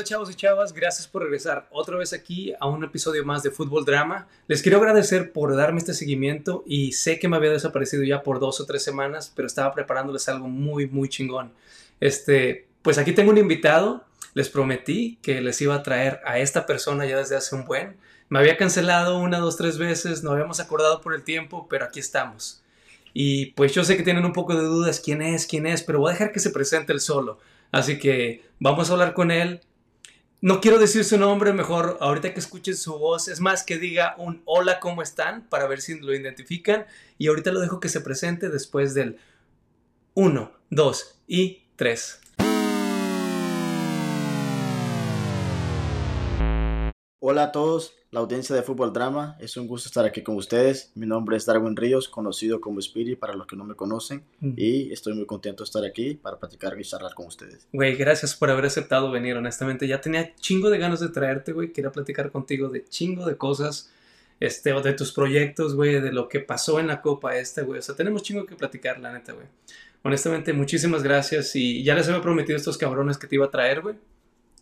onda chavos y chavas? Gracias por regresar otra vez aquí a un episodio más de Fútbol Drama. Les quiero agradecer por darme este seguimiento y sé que me había desaparecido ya por dos o tres semanas, pero estaba preparándoles algo muy, muy chingón. Este, pues aquí tengo un invitado. Les prometí que les iba a traer a esta persona ya desde hace un buen. Me había cancelado una, dos, tres veces, no habíamos acordado por el tiempo, pero aquí estamos. Y pues yo sé que tienen un poco de dudas quién es, quién es, pero voy a dejar que se presente él solo. Así que vamos a hablar con él. No quiero decir su nombre, mejor ahorita que escuchen su voz, es más que diga un hola, ¿cómo están? Para ver si lo identifican. Y ahorita lo dejo que se presente después del 1, 2 y 3. Hola a todos, la audiencia de Fútbol Drama. Es un gusto estar aquí con ustedes. Mi nombre es Darwin Ríos, conocido como Spirit para los que no me conocen. Mm. Y estoy muy contento de estar aquí para platicar y charlar con ustedes. Güey, gracias por haber aceptado venir, honestamente. Ya tenía chingo de ganas de traerte, güey. Quería platicar contigo de chingo de cosas. Este, de tus proyectos, güey, de lo que pasó en la copa esta, güey. O sea, tenemos chingo que platicar, la neta, güey. Honestamente, muchísimas gracias. Y ya les había prometido a estos cabrones que te iba a traer, güey.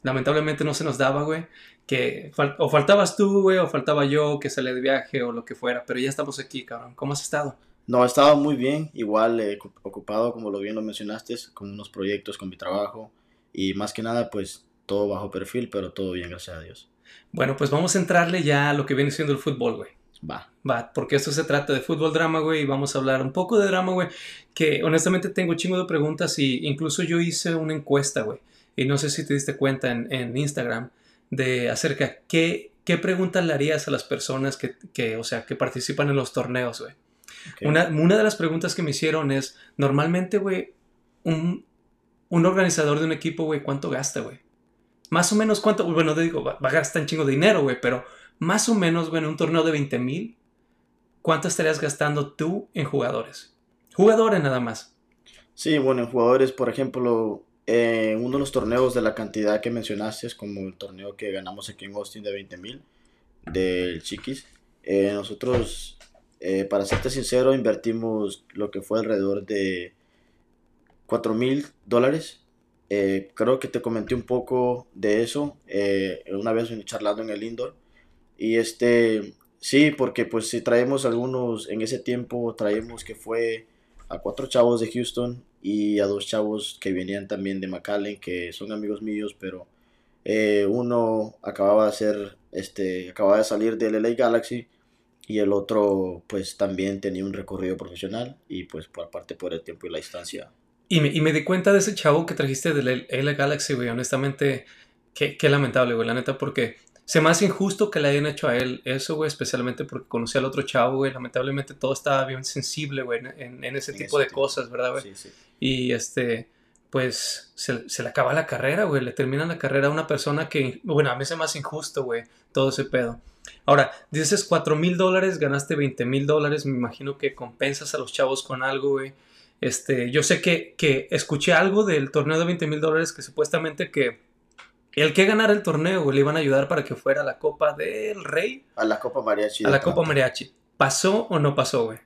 Lamentablemente no se nos daba, güey. Que fal- o faltabas tú, güey, o faltaba yo, que salí de viaje o lo que fuera. Pero ya estamos aquí, cabrón. ¿Cómo has estado? No, he estado muy bien, igual eh, ocu- ocupado, como lo bien lo mencionaste, con unos proyectos, con mi trabajo. Y más que nada, pues todo bajo perfil, pero todo bien, gracias a Dios. Bueno, pues vamos a entrarle ya a lo que viene siendo el fútbol, güey. Va. Va, porque esto se trata de fútbol drama, güey, y vamos a hablar un poco de drama, güey, que honestamente tengo chingo de preguntas y incluso yo hice una encuesta, güey, y no sé si te diste cuenta en, en Instagram de acerca qué, qué preguntas le harías a las personas que, que, o sea, que participan en los torneos, güey. Una, una de las preguntas que me hicieron es, normalmente, güey, un, un organizador de un equipo, güey, ¿cuánto gasta, güey? Más o menos cuánto, bueno, te digo, va, va a gastar un chingo de dinero, güey, pero más o menos, güey, en un torneo de 20 mil, ¿cuánto estarías gastando tú en jugadores? Jugadores nada más. Sí, bueno, en jugadores, por ejemplo, eh, uno de los torneos de la cantidad que mencionaste, es como el torneo que ganamos aquí en Austin de 20 mil, del Chiquis. eh, nosotros, eh, para serte sincero, invertimos lo que fue alrededor de 4 mil dólares. Eh, creo que te comenté un poco de eso una vez charlando en el indoor. Y este, sí, porque pues si traemos algunos, en ese tiempo traemos que fue a cuatro chavos de Houston y a dos chavos que venían también de McAllen, que son amigos míos, pero eh, uno acababa de ser, este, acababa de salir del LA Galaxy y el otro pues también tenía un recorrido profesional y pues por aparte por el tiempo y la distancia. Y me, y me di cuenta de ese chavo que trajiste del LA Galaxy, güey. Honestamente, qué, qué lamentable, güey, la neta, porque se me hace injusto que le hayan hecho a él eso, güey, especialmente porque conocí al otro chavo, güey. Lamentablemente todo estaba bien sensible, güey, en, ese En tipo ese de tipo. cosas, ¿verdad, güey? Sí, sí. Y este, pues se, se le acaba la carrera, güey. Le termina la carrera a una persona que, bueno, a mí se me hace injusto, güey, todo ese pedo. Ahora, dices 4 mil dólares, ganaste 20 mil dólares. Me imagino que compensas a los chavos con algo, güey. Este, yo sé que, que escuché algo del torneo de 20 mil dólares que supuestamente que el que ganara el torneo, güey, le iban a ayudar para que fuera a la Copa del Rey, A la Copa Mariachi. a la Copa. Mariachi. ¿Pasó o no pasó, güey?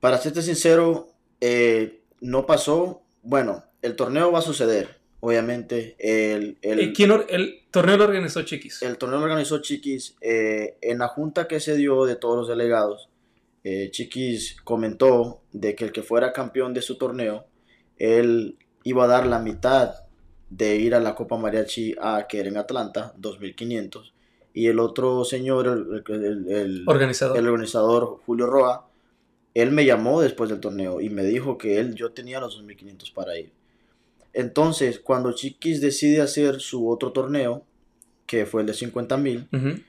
Para serte sincero, eh, no pasó. Bueno, el torneo va a suceder, obviamente. El, el, Eh, ¿Quién or- el torneo lo organizó Chiquis? el torneo lo organizó Chiquis. eh, en la junta que se dio de todos los delegados, eh, Chiquis comentó de que el que fuera campeón de su torneo, él iba a dar la mitad de ir a la Copa Mariachi A, que era en Atlanta, 2.500. Y el otro señor, el, el- el- Organizador. el organizador Julio Roa, él me llamó después del torneo y me dijo que él, yo tenía los 2.500 para ir. Entonces, cuando Chiquis decide hacer su otro torneo, que fue el de 50.000, Ujú.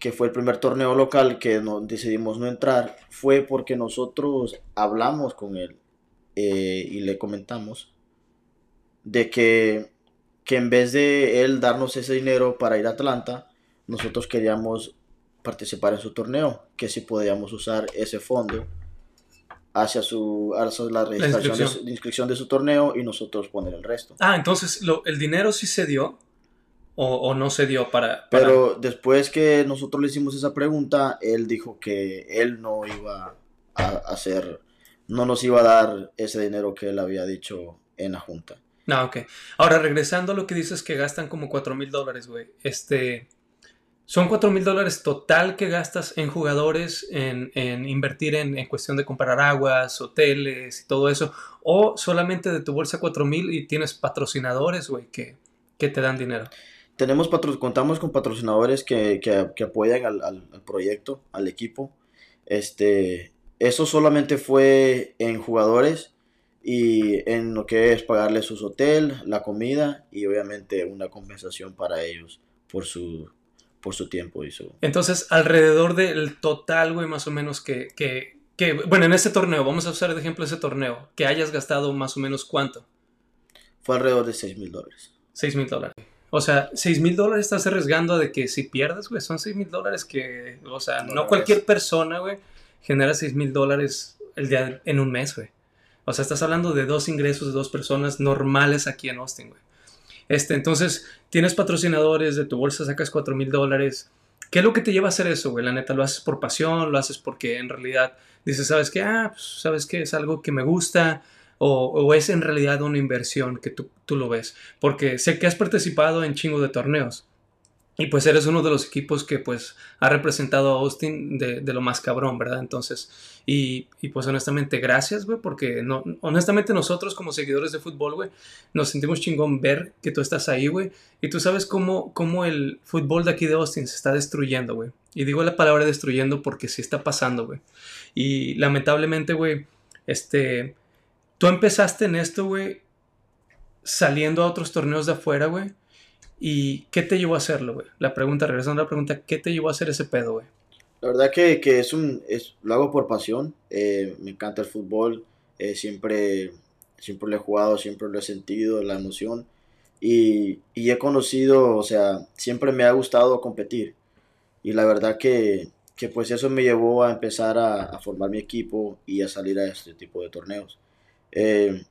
que fue el primer torneo local que no, decidimos no entrar, fue porque nosotros hablamos con él eh, y le comentamos de que, que en vez de él darnos ese dinero para ir a Atlanta, nosotros queríamos participar en su torneo, que si podíamos usar ese fondo hacia su hacia la registración de, inscripción. su, de inscripción de su torneo y nosotros poner el resto. Ah, entonces lo- el dinero sí se dio o, o no se dio para, para- Pero después que nosotros le hicimos esa pregunta, él dijo que él no iba a hacer, no nos iba a dar ese dinero que él había dicho en la junta. No, ok. Ahora, regresando a lo que dices que gastan como 4 mil dólares, güey. Este. ¿Son 4 mil dólares total que gastas en jugadores, en, en invertir en, en, cuestión de comprar aguas, hoteles y todo eso? ¿O solamente de tu bolsa 4 mil y tienes patrocinadores, güey, que, que, te dan dinero? Tenemos patro contamos con patrocinadores que, que, que apoyan al, al, al, proyecto, al equipo. Este, eso solamente fue en jugadores y en lo que es pagarles su hotel, la comida y obviamente una compensación para ellos por su por su tiempo y su... Entonces, alrededor del total, güey, más o menos que, que, que, bueno, en ese torneo, vamos a usar de ejemplo ese torneo, que hayas gastado más o menos cuánto. Fue alrededor de 6 mil dólares. 6 mil dólares. O sea, 6 mil dólares estás arriesgando de que si pierdes, güey, son 6 mil dólares que, o sea, no, no cualquier persona, güey, genera 6 mil dólares el día en un mes, güey. O sea, estás hablando de dos ingresos de dos personas normales aquí en Austin, güey. Este, entonces, tienes patrocinadores, de tu bolsa sacas 4 mil dólares. ¿Qué es lo que te lleva a hacer eso, güey? La neta, ¿lo haces por pasión? ¿Lo haces porque en realidad dices, sabes qué? Ah, pues, sabes qué? Es algo que me gusta. O, o, es en realidad una inversión que tú, tú lo ves. Porque sé que has participado en chingo de torneos. Y pues eres uno de los equipos que pues ha representado a Austin de, lo más cabrón, ¿verdad? Entonces, y, y pues honestamente, gracias, güey, porque no, honestamente nosotros como seguidores de fútbol, güey, nos sentimos chingón ver que tú estás ahí, güey, y tú sabes cómo, cómo el fútbol de aquí de Austin se está destruyendo, güey. Y digo la palabra destruyendo porque sí está pasando, güey. Y lamentablemente, güey, este, tú empezaste en esto, güey, saliendo a otros torneos de afuera, güey ¿Y qué te llevó a hacerlo, güey? La pregunta, regresando a la pregunta, ¿qué te llevó a hacer ese pedo, güey? La verdad que, que, es un, es, lo hago por pasión, eh, me encanta el fútbol, eh, siempre, siempre lo he jugado, siempre lo he sentido, la emoción, y, y, he conocido, o sea, siempre me ha gustado competir, y la verdad que, que pues eso me llevó a empezar a, a, formar mi equipo y a salir a este tipo de torneos. Eh,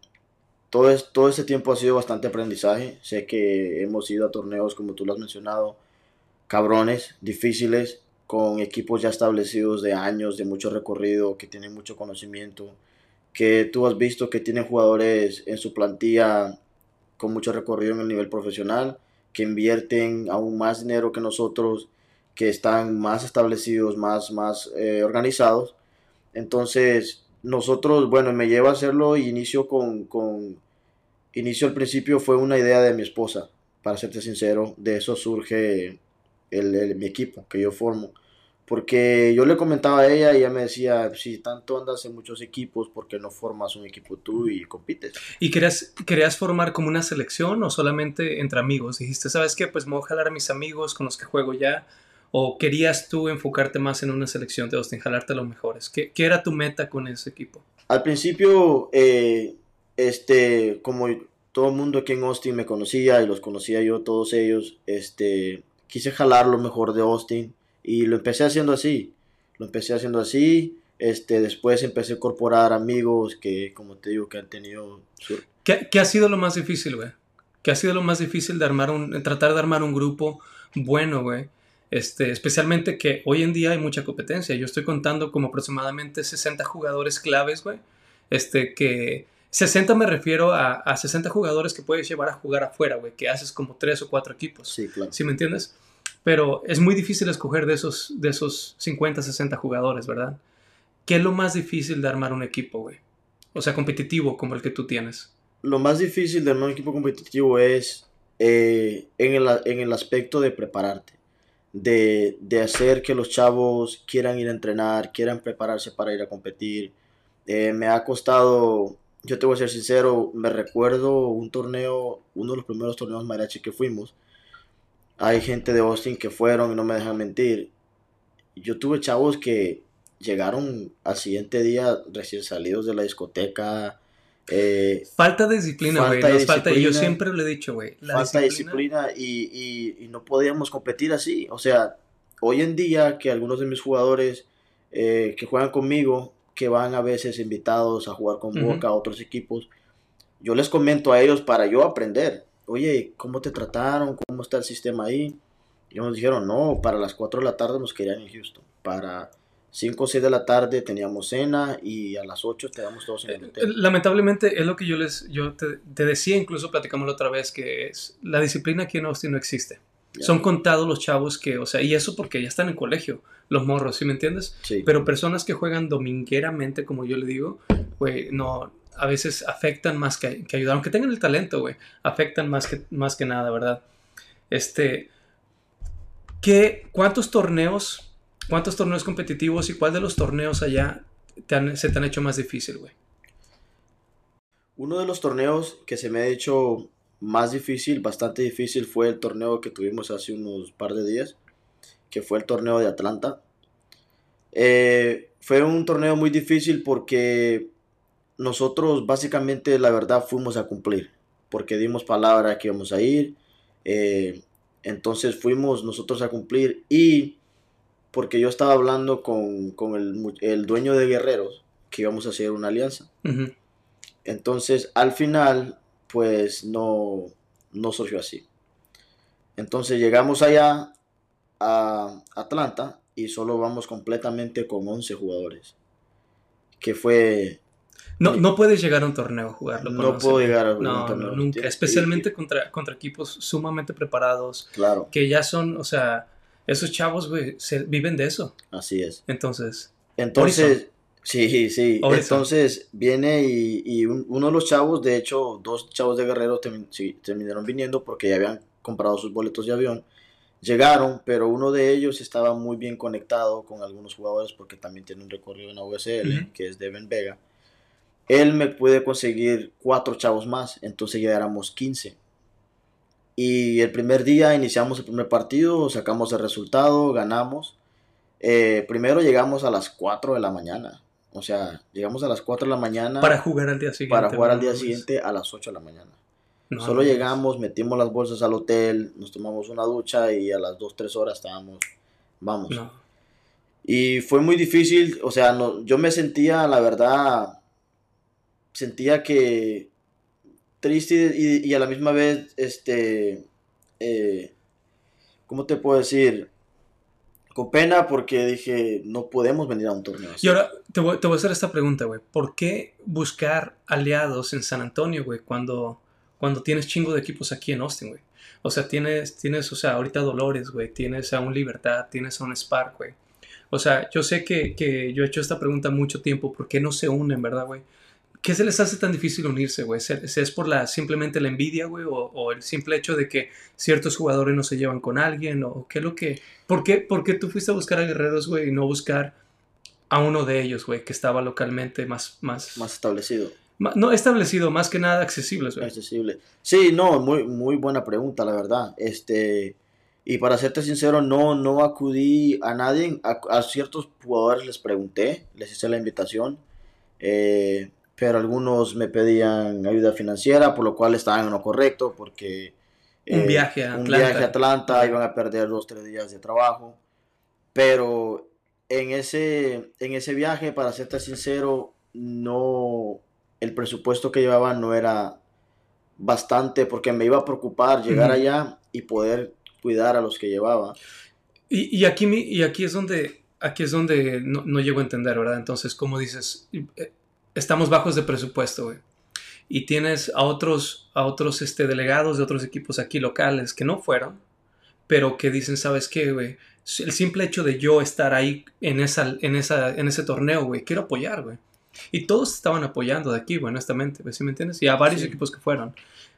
todo, es, todo ese tiempo ha sido bastante aprendizaje. Sé que hemos ido a torneos, como tú lo has mencionado, cabrones, difíciles, con equipos ya establecidos de años, de mucho recorrido, que tienen mucho conocimiento, que tú has visto que tienen jugadores en su plantilla con mucho recorrido en el nivel profesional, que invierten aún más dinero que nosotros, que están más establecidos, más, más eh, organizados. Entonces, nosotros, bueno, me lleva a hacerlo y inicio con, con inicio al principio fue una idea de mi esposa, para serte sincero, de eso surge el, el, mi equipo que yo formo. Porque yo le comentaba a ella y ella me decía, si tanto andas en muchos equipos, ¿por qué no formas un equipo tú y compites? ¿Y querías, querías formar como una selección o solamente entre amigos? Dijiste, ¿sabes qué? Pues me voy a jalar a mis amigos con los que juego ya. ¿O querías tú enfocarte más en una selección de Austin, jalarte a los mejores? ¿Qué, qué era tu meta con ese equipo? Al principio, eh, este, como todo el mundo aquí en Austin me conocía y los conocía yo, todos ellos, este, quise jalar lo mejor de Austin y lo empecé haciendo así, lo empecé haciendo así, este, después empecé a incorporar amigos que, como te digo, que han tenido... ¿Qué, ¿Qué, ha sido lo más difícil, güey? ¿Qué ha sido lo más difícil de armar un, tratar de armar un grupo bueno, güey? Este, especialmente que hoy en día hay mucha competencia. Yo estoy contando como aproximadamente 60 jugadores claves, güey. Este, que 60 me refiero a, a 60 jugadores que puedes llevar a jugar afuera, güey, que haces como 3 o 4 equipos. Sí, claro. ¿Sí me entiendes? Pero es muy difícil escoger de esos, de esos 50, 60 jugadores, ¿verdad? ¿Qué es lo más difícil de armar un equipo, güey? O sea, competitivo como el que tú tienes. Lo más difícil de armar un equipo competitivo es eh, en, el, en el aspecto de prepararte. De, de, hacer que los chavos quieran ir a entrenar, quieran prepararse para ir a competir. Eh, me ha costado yo te voy a ser sincero, me recuerdo un torneo, uno de los primeros torneos mariachi que fuimos. Hay gente de Austin que fueron y no me dejan mentir. Yo tuve chavos que llegaron al siguiente día recién salidos de la discoteca. Eh, falta de disciplina, güey. Falta, falta Yo siempre lo he dicho, güey. Falta de disciplina, y, y, y, no podíamos competir así. O sea, hoy en día que algunos de mis jugadores eh, que juegan conmigo que van a veces invitados a jugar con Boca, uh -huh. a otros equipos, yo les comento a ellos para yo aprender. Oye, ¿cómo te trataron? ¿Cómo está el sistema ahí? Y nos dijeron, no, para las 4 de la tarde nos querían en Houston, para 5 o 6 de la tarde teníamos cena y a las 8 quedamos todos en el hotel. Lamentablemente es lo que yo les yo te, te decía, incluso platicamos la otra vez, que es la disciplina aquí en Austin no existe. Son contados los chavos que, o sea, y eso porque ya están en colegio, los morros, ¿sí me entiendes? Sí. Pero personas que juegan domingueramente, como yo le digo, güey, no, a veces afectan más que, que ayudar, aunque tengan el talento, güey, afectan más que, más que nada, ¿verdad? Este, ¿qué, ¿cuántos torneos, cuántos torneos competitivos y cuál de los torneos allá te han- se te han hecho más difícil, güey? Uno de los torneos que se me ha hecho más difícil, bastante difícil, fue el torneo que tuvimos hace unos par de días, que fue el torneo de Atlanta. Eh, fue un torneo muy difícil porque nosotros básicamente, la verdad, fuimos a cumplir, porque dimos palabra que íbamos a ir, eh, entonces fuimos nosotros a cumplir y porque yo estaba hablando con, con el, el dueño de Guerreros, que íbamos a hacer una alianza. Entonces, al final, pues no, no surgió así. Entonces llegamos allá a Atlanta y solo vamos completamente con 11 jugadores. Que fue... No, no puedes llegar a un torneo a jugarlo. No 11, puedo llegar a un No, torneo, no, nunca. Especialmente contra, contra equipos sumamente preparados, Claro, que ya son, o sea, esos chavos, güey, se- viven de eso. así es. Entonces, Entonces, sí, sí. Entonces viene y, y un- uno de los chavos, de hecho, dos chavos de Guerrero termin- sí, terminaron viniendo porque ya habían comprado sus boletos de avión. Llegaron, pero uno de ellos estaba muy bien conectado con algunos jugadores porque también tiene un recorrido en la USL, que es Devin Vega. Él me puede conseguir cuatro chavos más, entonces ya éramos 15. Y el primer día iniciamos el primer partido, sacamos el resultado, ganamos. Eh, primero llegamos a las 4 de la mañana. O sea, llegamos a las 4 de la mañana para jugar al día siguiente. para jugar al día Pues, siguiente a las 8 de la mañana. no, Solo no, llegamos, metimos las bolsas al hotel, nos tomamos una ducha y a las 2, 3 horas estábamos, vamos. No. Y fue muy difícil, o sea, no, yo me sentía, la verdad, sentía que triste y, y a la misma vez, este, eh, ¿cómo te puedo decir? Con pena porque dije, no podemos venir a un torneo así. Y ahora te voy, te voy a hacer esta pregunta, güey. ¿Por qué buscar aliados en San Antonio, güey, cuando, cuando tienes chingo de equipos aquí en Austin, güey? O sea, tienes, tienes, o sea, ahorita Dolores, güey, tienes a un Libertad, tienes a un Spark, güey. O sea, yo sé que, que yo he hecho esta pregunta mucho tiempo, ¿por qué no se unen, verdad, güey? ¿Qué se les hace tan difícil unirse, güey? ¿Se- se- ¿Es por la, simplemente la envidia, güey? O, o el simple hecho de que ciertos jugadores no se llevan con alguien? ¿O qué es lo que...? ¿Por qué, por qué tú fuiste a buscar a guerreros, güey, y no buscar a uno de ellos, güey, que estaba localmente más... más, Más establecido. no establecido, más que nada accesibles, güey? accesible. Sí, no, muy, muy buena pregunta, la verdad. Este, y para serte sincero, no, no acudí a nadie. A, a ciertos jugadores les pregunté, les hice la invitación. eh, pero algunos me pedían ayuda financiera, por lo cual estaban en lo correcto, porque Un eh, viaje a un Atlanta. viaje a Atlanta, iban a perder dos, tres días de trabajo. Pero en ese, en ese viaje, para serte sincero, no, el presupuesto que llevaba no era bastante, porque me iba a preocupar llegar allá y poder cuidar a los que llevaba. Y, y aquí, y aquí es donde, aquí es donde no, no llego a entender, ¿verdad? Entonces, como dices, eh, estamos bajos de presupuesto, güey. Y tienes a otros, a otros este, delegados de otros equipos aquí locales que no fueron, pero que dicen, ¿sabes qué, güey? El simple hecho de yo estar ahí en, esa, en, esa, en ese torneo, güey, quiero apoyar, güey. Y todos estaban apoyando de aquí, güey, honestamente, ¿sí me entiendes? Y a varios Sí. equipos que fueron.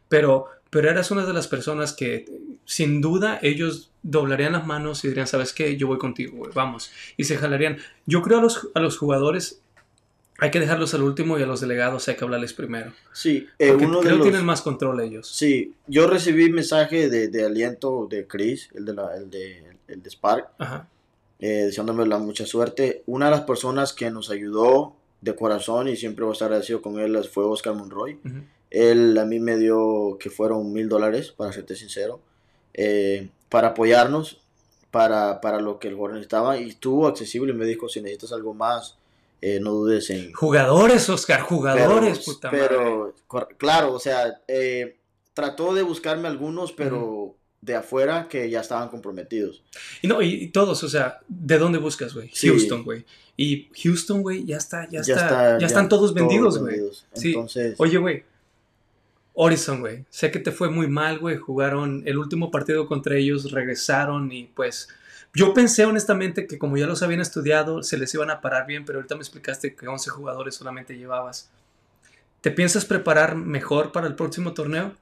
Pero, pero eras una de las personas que, sin duda, ellos doblarían las manos y dirían, ¿sabes qué? Yo voy contigo, güey, vamos. Y se jalarían. Yo creo a los, a los jugadores hay que dejarlos al último y a los delegados hay que hablarles primero. Sí, eh, uno creo de los... tienen más control ellos. Sí, yo recibí mensaje de, de aliento de Chris, el de, la, el de, el de Spark, Ajá. eh, deseándome la mucha suerte. Una de las personas que nos ayudó de corazón y siempre voy a estar agradecido con él fue Oscar Monroy. ujú. Él a mí me dio que fueron mil dólares, para serte sincero, eh, para apoyarnos, para, para lo que el jugador necesitaba. Y estuvo accesible y me dijo, si necesitas algo más, eh, no dudes en... Jugadores, Oscar, jugadores, pero, puta madre. pero, claro, o sea, eh, trató de buscarme algunos, pero de afuera que ya estaban comprometidos. Y no, y, todos, o sea, ¿de dónde buscas, güey? Houston, güey. Y Houston, güey, ya está, ya, está, ya, están todos vendidos, güey. Sí. Entonces... Oye, güey, Horizon, güey, sé que te fue muy mal, güey, jugaron el último partido contra ellos, regresaron y pues yo pensé honestamente que como ya los habían estudiado, se les iban a parar bien, pero ahorita me explicaste que 11 jugadores solamente llevabas. ¿Te piensas preparar mejor para el próximo torneo?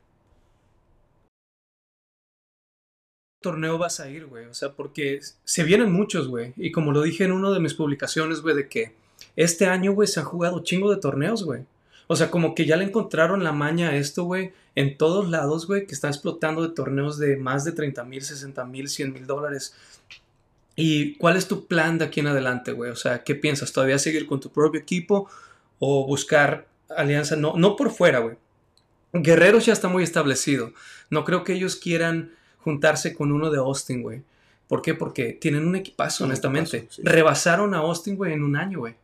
torneo vas a ir, güey? O sea, porque se vienen muchos, güey. Y como lo dije en una de mis publicaciones, güey, de que este año, güey, se han jugado chingo de torneos, güey. O sea, como que ya le encontraron la maña a esto, güey, en todos lados, güey, que está explotando de torneos de más de 30 mil, 60 mil, 100 mil dólares. ¿Y cuál es tu plan de aquí en adelante, güey? O sea, ¿qué piensas? ¿Todavía seguir con tu propio equipo o buscar alianza? No, no por fuera, güey. Guerreros ya está muy establecido. No creo que ellos quieran juntarse con uno de Austin, güey. ¿Por qué? Porque tienen un equipazo, honestamente. Rebasaron a Austin, güey, en un año, güey.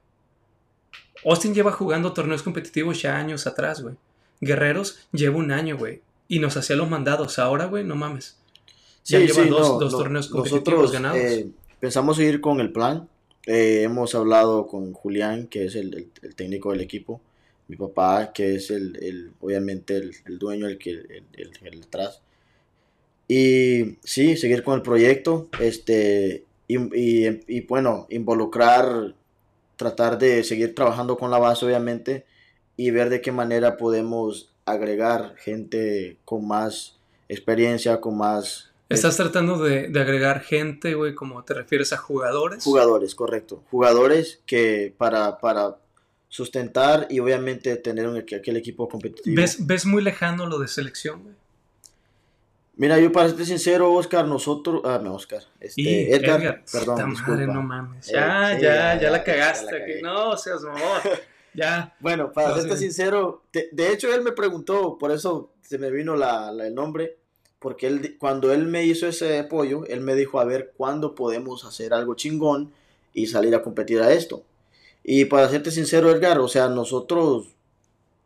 Austin lleva jugando torneos competitivos ya años atrás, güey. Guerreros lleva un año, güey. Y nos hacía los mandados. Ahora, güey, no mames. Ya lleva dos, torneos competitivos ganados. Eh, pensamos seguir con el plan. Eh, hemos hablado con Julián, que es el, técnico del equipo. Mi papá, que es el, obviamente el, dueño, el que el, el, atrás. Y sí, seguir con el proyecto. Este, y, y bueno, involucrar tratar de seguir trabajando con la base, obviamente, y ver de qué manera podemos agregar gente con más experiencia, con más... ¿Estás tratando de, agregar gente, güey, como te refieres a jugadores? Jugadores, correcto. Jugadores que para, para sustentar y obviamente tener un, aquel equipo competitivo. ¿Ves, ¿Ves muy lejano lo de selección, güey? Mira, yo para ser sincero, Oscar, nosotros. Ah, no, Oscar. Este, Edgar, perdón. Madre, no mames. Eh, ya, ya, ya, la cagaste. no, seas mamón. ya. Bueno, para ser sincero, de, hecho, él me preguntó, por eso se me vino la, el nombre. Porque él, cuando él me hizo ese apoyo, él me dijo, a ver, ¿cuándo podemos hacer algo chingón y salir a competir a esto? Y para serte sincero, Edgar, o sea, nosotros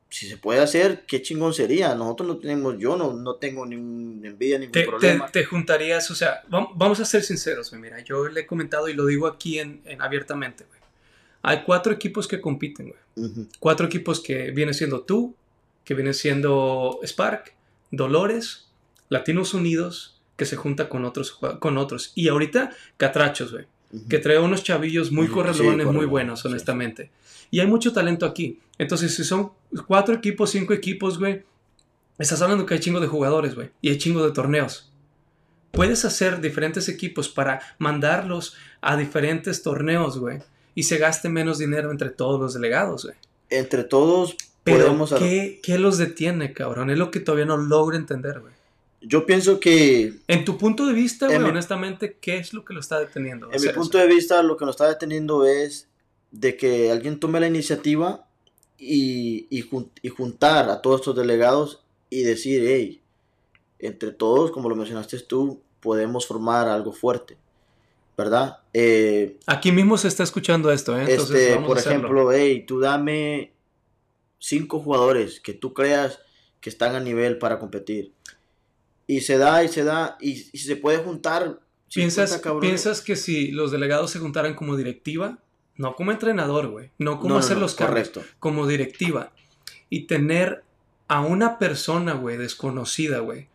si se puede hacer, qué chingón sería. Nosotros no tenemos, yo no, no tengo ningún envidia, ningún problema. Te, juntarías, o sea, vamos a ser sinceros, mira, yo le he comentado y lo digo aquí en, abiertamente, güey. Hay cuatro equipos que compiten, güey. Cuatro equipos que viene siendo tú, que viene siendo Spark, Dolores, Latinos Unidos, que se junta con otros, con otros. Y ahorita Catrachos, güey. Que trae unos chavillos muy correlones, muy buenos, honestamente. Y hay mucho talento aquí. Entonces, si son cuatro equipos, cinco equipos, güey, estás hablando que hay chingo de jugadores, güey, y hay chingo de torneos. Puedes hacer diferentes equipos para mandarlos a diferentes torneos, güey, y se gaste menos dinero entre todos los delegados, güey. Entre todos Pero podemos... ¿qué, ¿qué los detiene, cabrón? Es lo que todavía no logro entender, güey. Yo pienso que... En tu punto de vista, güey, honestamente, ¿qué es lo que lo está deteniendo? En mi punto de vista, lo que lo está deteniendo es de que alguien tome la iniciativa y, y, juntar a todos estos delegados y decir, hey, entre todos, como lo mencionaste tú, podemos formar algo fuerte, ¿verdad? Eh, Aquí mismo se está escuchando esto, ¿eh? este, por ejemplo, hey, tú dame cinco jugadores que tú creas que están a nivel para competir. Y se da y se da y, se puede juntar. ¿Piensas, ¿Piensas que si los delegados se juntaran como directiva, no como entrenador, güey. No como hacer los carros. Como directiva. Y tener a una persona, güey, desconocida, güey,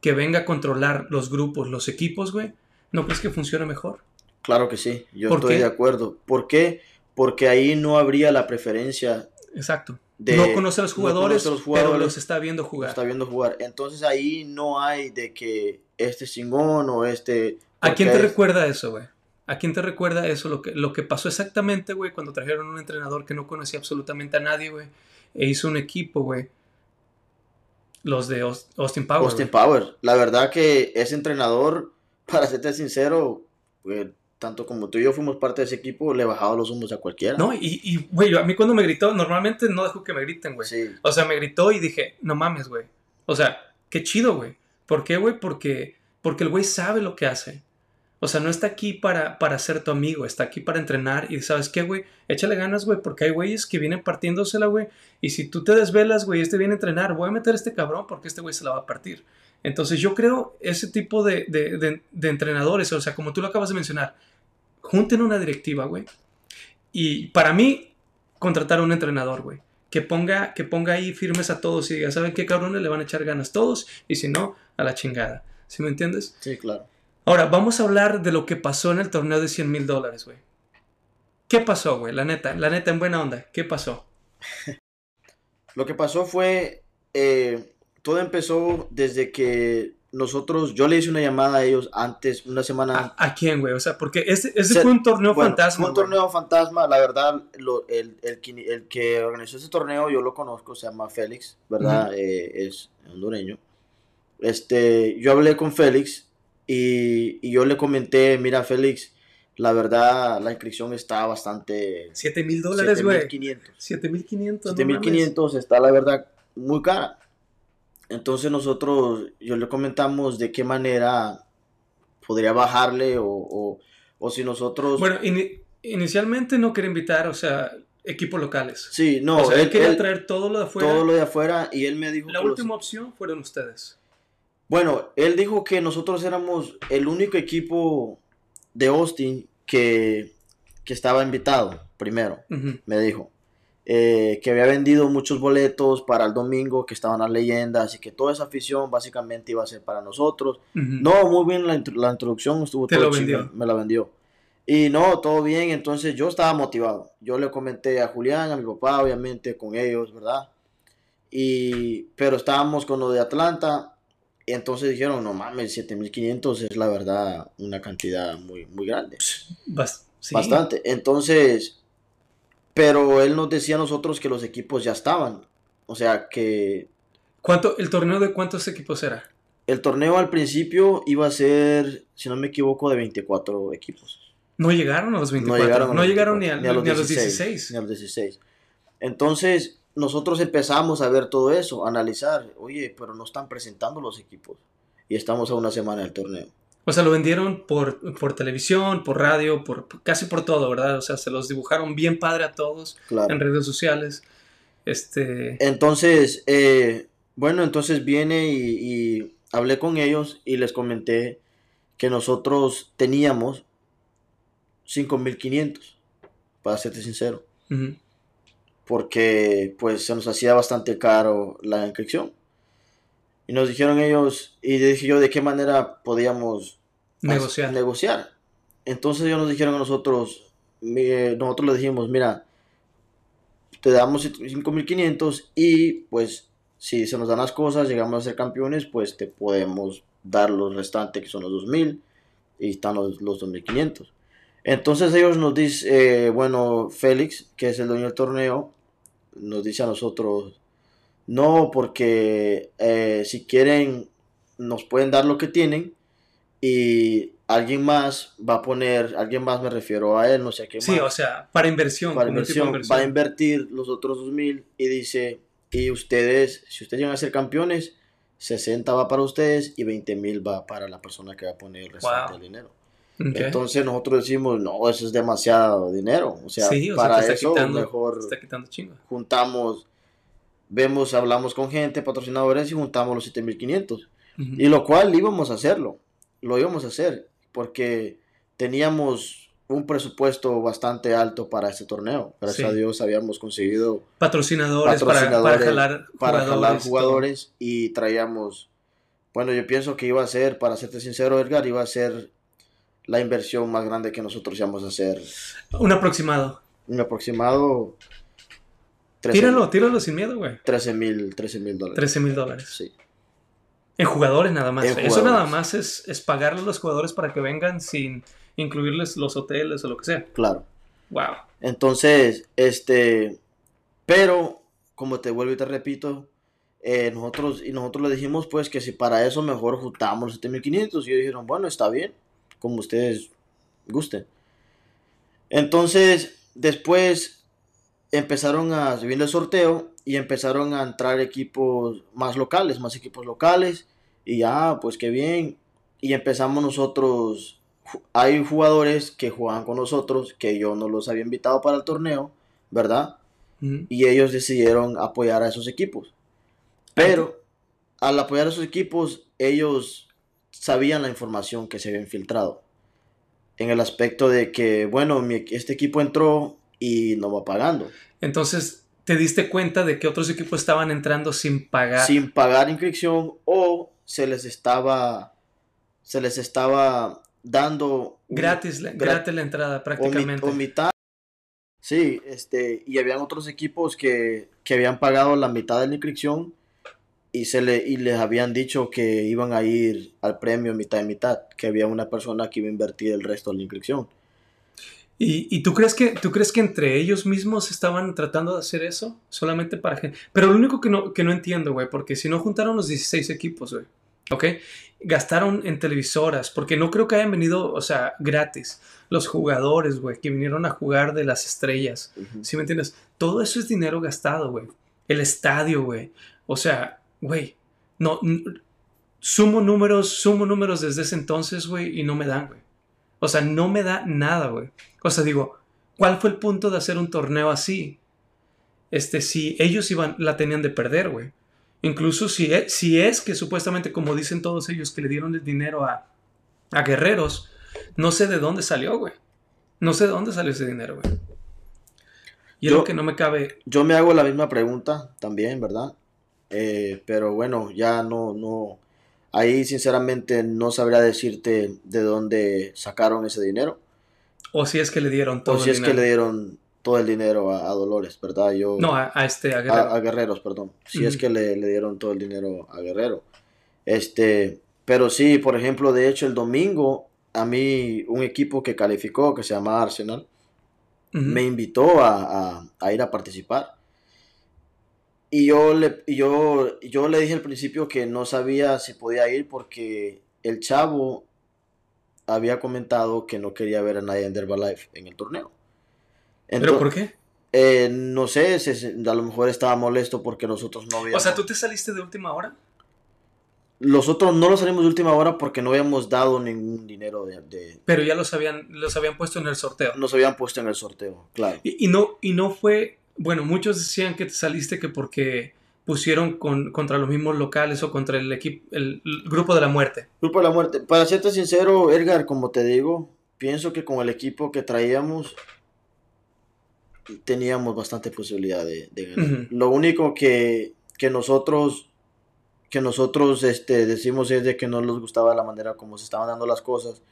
que venga a controlar los grupos, los equipos, güey, ¿no crees que funcione mejor? Claro que sí, yo estoy de acuerdo. ¿Por qué? Porque ahí no habría la preferencia. Exacto. No conoce a los jugadores, los jugadores, pero los está viendo jugar. está viendo jugar. Entonces ahí no hay de que este chingón o este... ¿A quién te recuerda eso, güey? ¿A quién te recuerda eso? Lo que, lo que pasó exactamente, güey, cuando trajeron un entrenador que no conocía absolutamente a nadie, güey, e hizo un equipo, güey. Los de Austin Power. Austin Power. La verdad que ese entrenador, para serte sincero, güey, tanto como tú y yo fuimos parte de ese equipo, le bajaba los humos a cualquiera. No, y, güey, a mí cuando me gritó, normalmente no dejo que me griten, güey. Sí. O sea, me gritó y dije, no mames, güey. O sea, qué chido, güey. ¿Por qué, güey? Porque, porque el güey sabe lo que hace. O sea, no está aquí para, para ser tu amigo, está aquí para entrenar y sabes qué, güey, échale ganas, güey, porque hay güeyes que vienen partiéndosela, güey, y si tú te desvelas, güey, este viene a entrenar, voy a meter a este cabrón porque este güey se la va a partir. Entonces yo creo ese tipo de, de, de, entrenadores, o sea, como tú lo acabas de mencionar, junten una directiva, güey. Y para mí, contratar a un entrenador, güey. Que ponga, que ponga ahí firmes a todos y diga, ¿saben qué cabrones? Le van a echar ganas todos y si no, a la chingada. ¿Sí me entiendes? Sí, claro. Ahora, vamos a hablar de lo que pasó en el torneo de 100 mil dólares, güey. ¿Qué pasó, güey? La neta, la neta, en buena onda. ¿Qué pasó? lo que pasó fue, eh, todo empezó desde que nosotros, yo le hice una llamada a ellos antes, una semana. ¿A, quién, güey? O sea, porque ese, ese fue un torneo fantasma. Fue un torneo fantasma, la verdad, el, el, que organizó ese torneo yo lo conozco, se llama Félix, ¿verdad? Eh, es hondureño. Este, yo hablé con Félix y, yo le comenté, mira Félix, la verdad la inscripción está bastante... 7 mil dólares, güey. 7 mil 500. 7 mil 500 está la verdad muy cara. Entonces nosotros, yo le comentamos de qué manera podría bajarle o, o, si nosotros... Bueno, inicialmente no quería invitar, o sea, equipos locales. Sí, no. O sea, él, quería traer todo lo de afuera. Todo lo de afuera y él me dijo... La última opción fueron ustedes. Bueno, él dijo que nosotros éramos el único equipo de Austin que, estaba invitado, primero, me dijo. Eh, que había vendido muchos boletos para el domingo, que estaban las leyendas y que toda esa afición básicamente iba a ser para nosotros. No, muy bien la, introducción, estuvo todo lo me la vendió. Y no, todo bien, entonces yo estaba motivado. Yo le comenté a Julián, a mi papá, obviamente, con ellos, ¿verdad? Y, pero estábamos con lo de Atlanta y entonces dijeron, no mames, 7500 es la verdad una cantidad muy, muy grande. Bastante. Entonces, pero él nos decía a nosotros que los equipos ya estaban. O sea que... ¿Cuánto, ¿El torneo de cuántos equipos era? El torneo al principio iba a ser, si no me equivoco, de 24 equipos. No llegaron a los 24. No llegaron, ni, a, los 16, Ni a los 16. Entonces, nosotros empezamos a ver todo eso, a analizar, oye, pero no están presentando los equipos y estamos a una semana del torneo. O sea, lo vendieron por, por televisión, por radio, por casi por todo, ¿verdad? O sea, se los dibujaron bien padre a todos en redes sociales. Este... Entonces, eh, bueno, entonces viene y, hablé con ellos y les comenté que nosotros teníamos 5.500, para serte sincero porque pues se nos hacía bastante caro la inscripción. Y nos dijeron ellos, y dije yo, ¿de qué manera podíamos negociar? negociar? Entonces ellos nos dijeron a nosotros, nosotros le dijimos, mira, te damos 5.500 y pues si se nos dan las cosas, llegamos a ser campeones, pues te podemos dar los restantes que son los 2.000 y están los, los 2.500. Entonces ellos nos dicen, eh, bueno, Félix, que es el dueño del torneo, nos dice a nosotros, no, porque eh, si quieren, nos pueden dar lo que tienen y alguien más va a poner, alguien más me refiero a él, no sé qué más. Sí, o sea, para inversión. Para inversión, va a invertir los otros dos mil y dice, y ustedes, si ustedes llegan a ser campeones, 60 va para ustedes y 20 mil va para la persona que va a poner el restante del dinero. Entonces nosotros decimos, no, eso es demasiado dinero. O sea, para eso mejor juntamos, vemos, hablamos con gente, patrocinadores y juntamos los 7500. Y lo cual íbamos a hacerlo, lo íbamos a hacer, porque teníamos un presupuesto bastante alto para este torneo. Gracias a Dios habíamos conseguido patrocinadores, para, para, jalar para jugadores, jalar jugadores y traíamos, bueno, yo pienso que iba a ser, para serte sincero Edgar, iba a ser la inversión más grande que nosotros íbamos a hacer. Un aproximado. Un aproximado. Tíralo, tíralo sin miedo, güey. 13 mil 13 mil dólares. 13 mil dólares. Sí. En jugadores nada más. Eso nada más es, es pagarle a los jugadores para que vengan sin incluirles los hoteles o lo que sea. Claro. Wow. Entonces, este, pero, como te vuelvo y te repito, eh, nosotros, y nosotros le dijimos pues que si para eso mejor juntamos 7500 y ellos dijeron, bueno, está bien como ustedes gusten. Entonces, después empezaron a subir el sorteo y empezaron a entrar equipos más locales, más equipos locales. Y ya, pues qué bien. Y empezamos nosotros hay jugadores que juegan con nosotros que yo no los había invitado para el torneo, ¿verdad? Y ellos decidieron apoyar a esos equipos. Pero al apoyar a esos equipos, ellos sabían la información que se había infiltrado. En el aspecto de que, bueno, este equipo entró y no va pagando. Entonces, ¿te diste cuenta de que otros equipos estaban entrando sin pagar? Sin pagar inscripción o se les estaba se les estaba dando gratis, gratis la entrada prácticamente. O, mitad. Sí, este, y habían otros equipos que, que, habían pagado la mitad de la inscripción y se le y les habían dicho que iban a ir al premio mitad y mitad, que había una persona que iba a invertir el resto de la inscripción. ¿Y, y tú, crees que, tú crees que entre ellos mismos estaban tratando de hacer eso? Solamente para gente. Pero lo único que no, que no entiendo, güey, porque si no juntaron los 16 equipos, güey. ¿Ok? Gastaron en televisoras, porque no creo que hayan venido, o sea, gratis. Los jugadores, güey, que vinieron a jugar de las estrellas. ¿Sí me entiendes? Todo eso es dinero gastado, güey. El estadio, güey. O sea, güey, no, sumo números, sumo números desde ese entonces, güey, y no me dan, güey. O sea, no me da nada, güey. O sea, digo, ¿cuál fue el punto de hacer un torneo así? Este, si ellos iban, la tenían de perder, güey. Incluso si es, si es que supuestamente, como dicen todos ellos, que le dieron el dinero a, a guerreros, no sé de dónde salió, güey. No sé de dónde salió ese dinero, güey. Y es lo que no me cabe. Yo me hago la misma pregunta también, ¿verdad? Eh, pero bueno, ya no, no. Ahí sinceramente no sabría decirte de dónde sacaron ese dinero. O si es que le dieron todo o si es que le dieron todo el dinero a, Dolores, ¿verdad? Yo, no, a, este, a, a, Guerreros, perdón. Si es que le, dieron todo el dinero a Guerrero. Este, pero sí, por ejemplo, de hecho, el domingo, a mí, un equipo que calificó, que se llama Arsenal, me invitó a, ir a participar. Y yo le, yo, yo le dije al principio que no sabía si podía ir porque el chavo había comentado que no quería ver a nadie en Herbalife en el torneo. ¿Pero por qué? Eh, no sé, a lo mejor estaba molesto porque nosotros no habíamos... O sea, ¿tú te saliste de última hora? Nosotros no lo salimos de última hora porque no habíamos dado ningún dinero de... Pero ya los habían, los habían puesto en el sorteo. Nos habían puesto en el sorteo, claro. Y, no, y no fue... Bueno, muchos decían que te saliste que porque pusieron con, contra los mismos locales o contra el equipo, el, grupo de la muerte. Grupo de la muerte. Para serte sincero, Edgar, como te digo, pienso que con el equipo que traíamos teníamos bastante posibilidad de, ganar. Lo único que, que, nosotros que nosotros este, decimos es de que no nos gustaba la manera como se estaban dando las cosas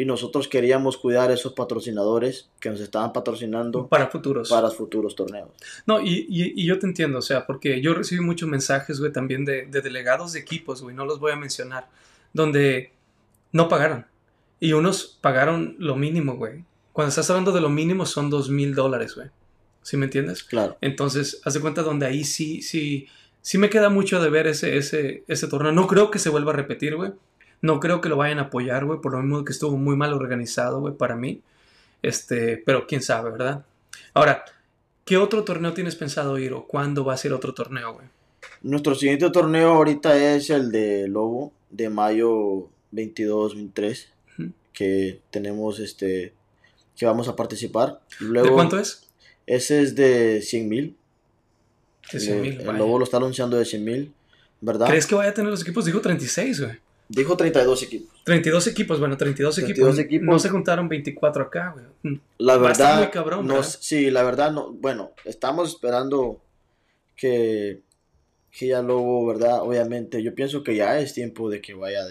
y nosotros queríamos cuidar esos patrocinadores que nos estaban patrocinando para futuros para futuros torneos. No, y, y, yo te entiendo, o sea, porque yo recibí muchos mensajes, güey, también de, de delegados de equipos, güey, no los voy a mencionar, donde no pagaron. Y unos pagaron lo mínimo, güey. Cuando estás hablando de lo mínimo son dos mil dólares, güey. ¿Sí me entiendes? Claro. Entonces, haz de cuenta donde ahí sí, sí, sí me queda mucho de ver ese, ese, ese torneo. No creo que se vuelva a repetir, güey. No creo que lo vayan a apoyar, güey, por lo mismo que estuvo muy mal organizado, güey, para mí. Este, pero quién sabe, ¿verdad? Ahora, ¿qué otro torneo tienes pensado ir o cuándo va a ser otro torneo, güey? Nuestro siguiente torneo ahorita es el de Lobo, de mayo 22-23, que tenemos este que vamos a participar. Luego, ¿De cuánto es? Ese es de 100 mil. De 100 mil. El Lobo lo está anunciando de 100 mil, ¿verdad? ¿Crees que vaya a tener los equipos? Dijo 36, güey. Dijo 32 equipos. 32 equipos, bueno, 32, equipos. No se juntaron 24 acá, güey. Mm. La verdad. Muy cabrón, no, sí, la verdad, no. Bueno, estamos esperando que, que ya luego, ¿verdad? Obviamente, yo pienso que ya es tiempo de que vaya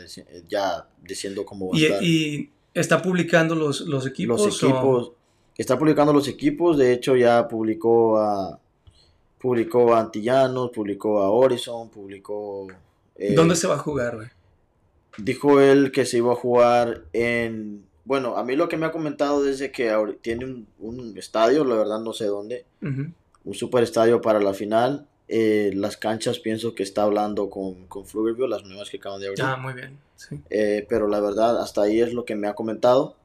ya diciendo cómo va a estar. Y ¿Está publicando los, los equipos? Los equipos. Está publicando los equipos. De hecho, ya publicó a. Publicó a Antillanos, publicó a Horizon, publicó. Eh, ¿Dónde se va a jugar, güey? Dijo él que se iba a jugar en. Bueno, a mí lo que me ha comentado desde que tiene un, estadio, la verdad no sé dónde. Un super estadio para la final. Eh, las canchas pienso que está hablando con, con las nuevas que acaban de abrir. Ah, muy bien. Eh, pero la verdad, hasta ahí es lo que me ha comentado.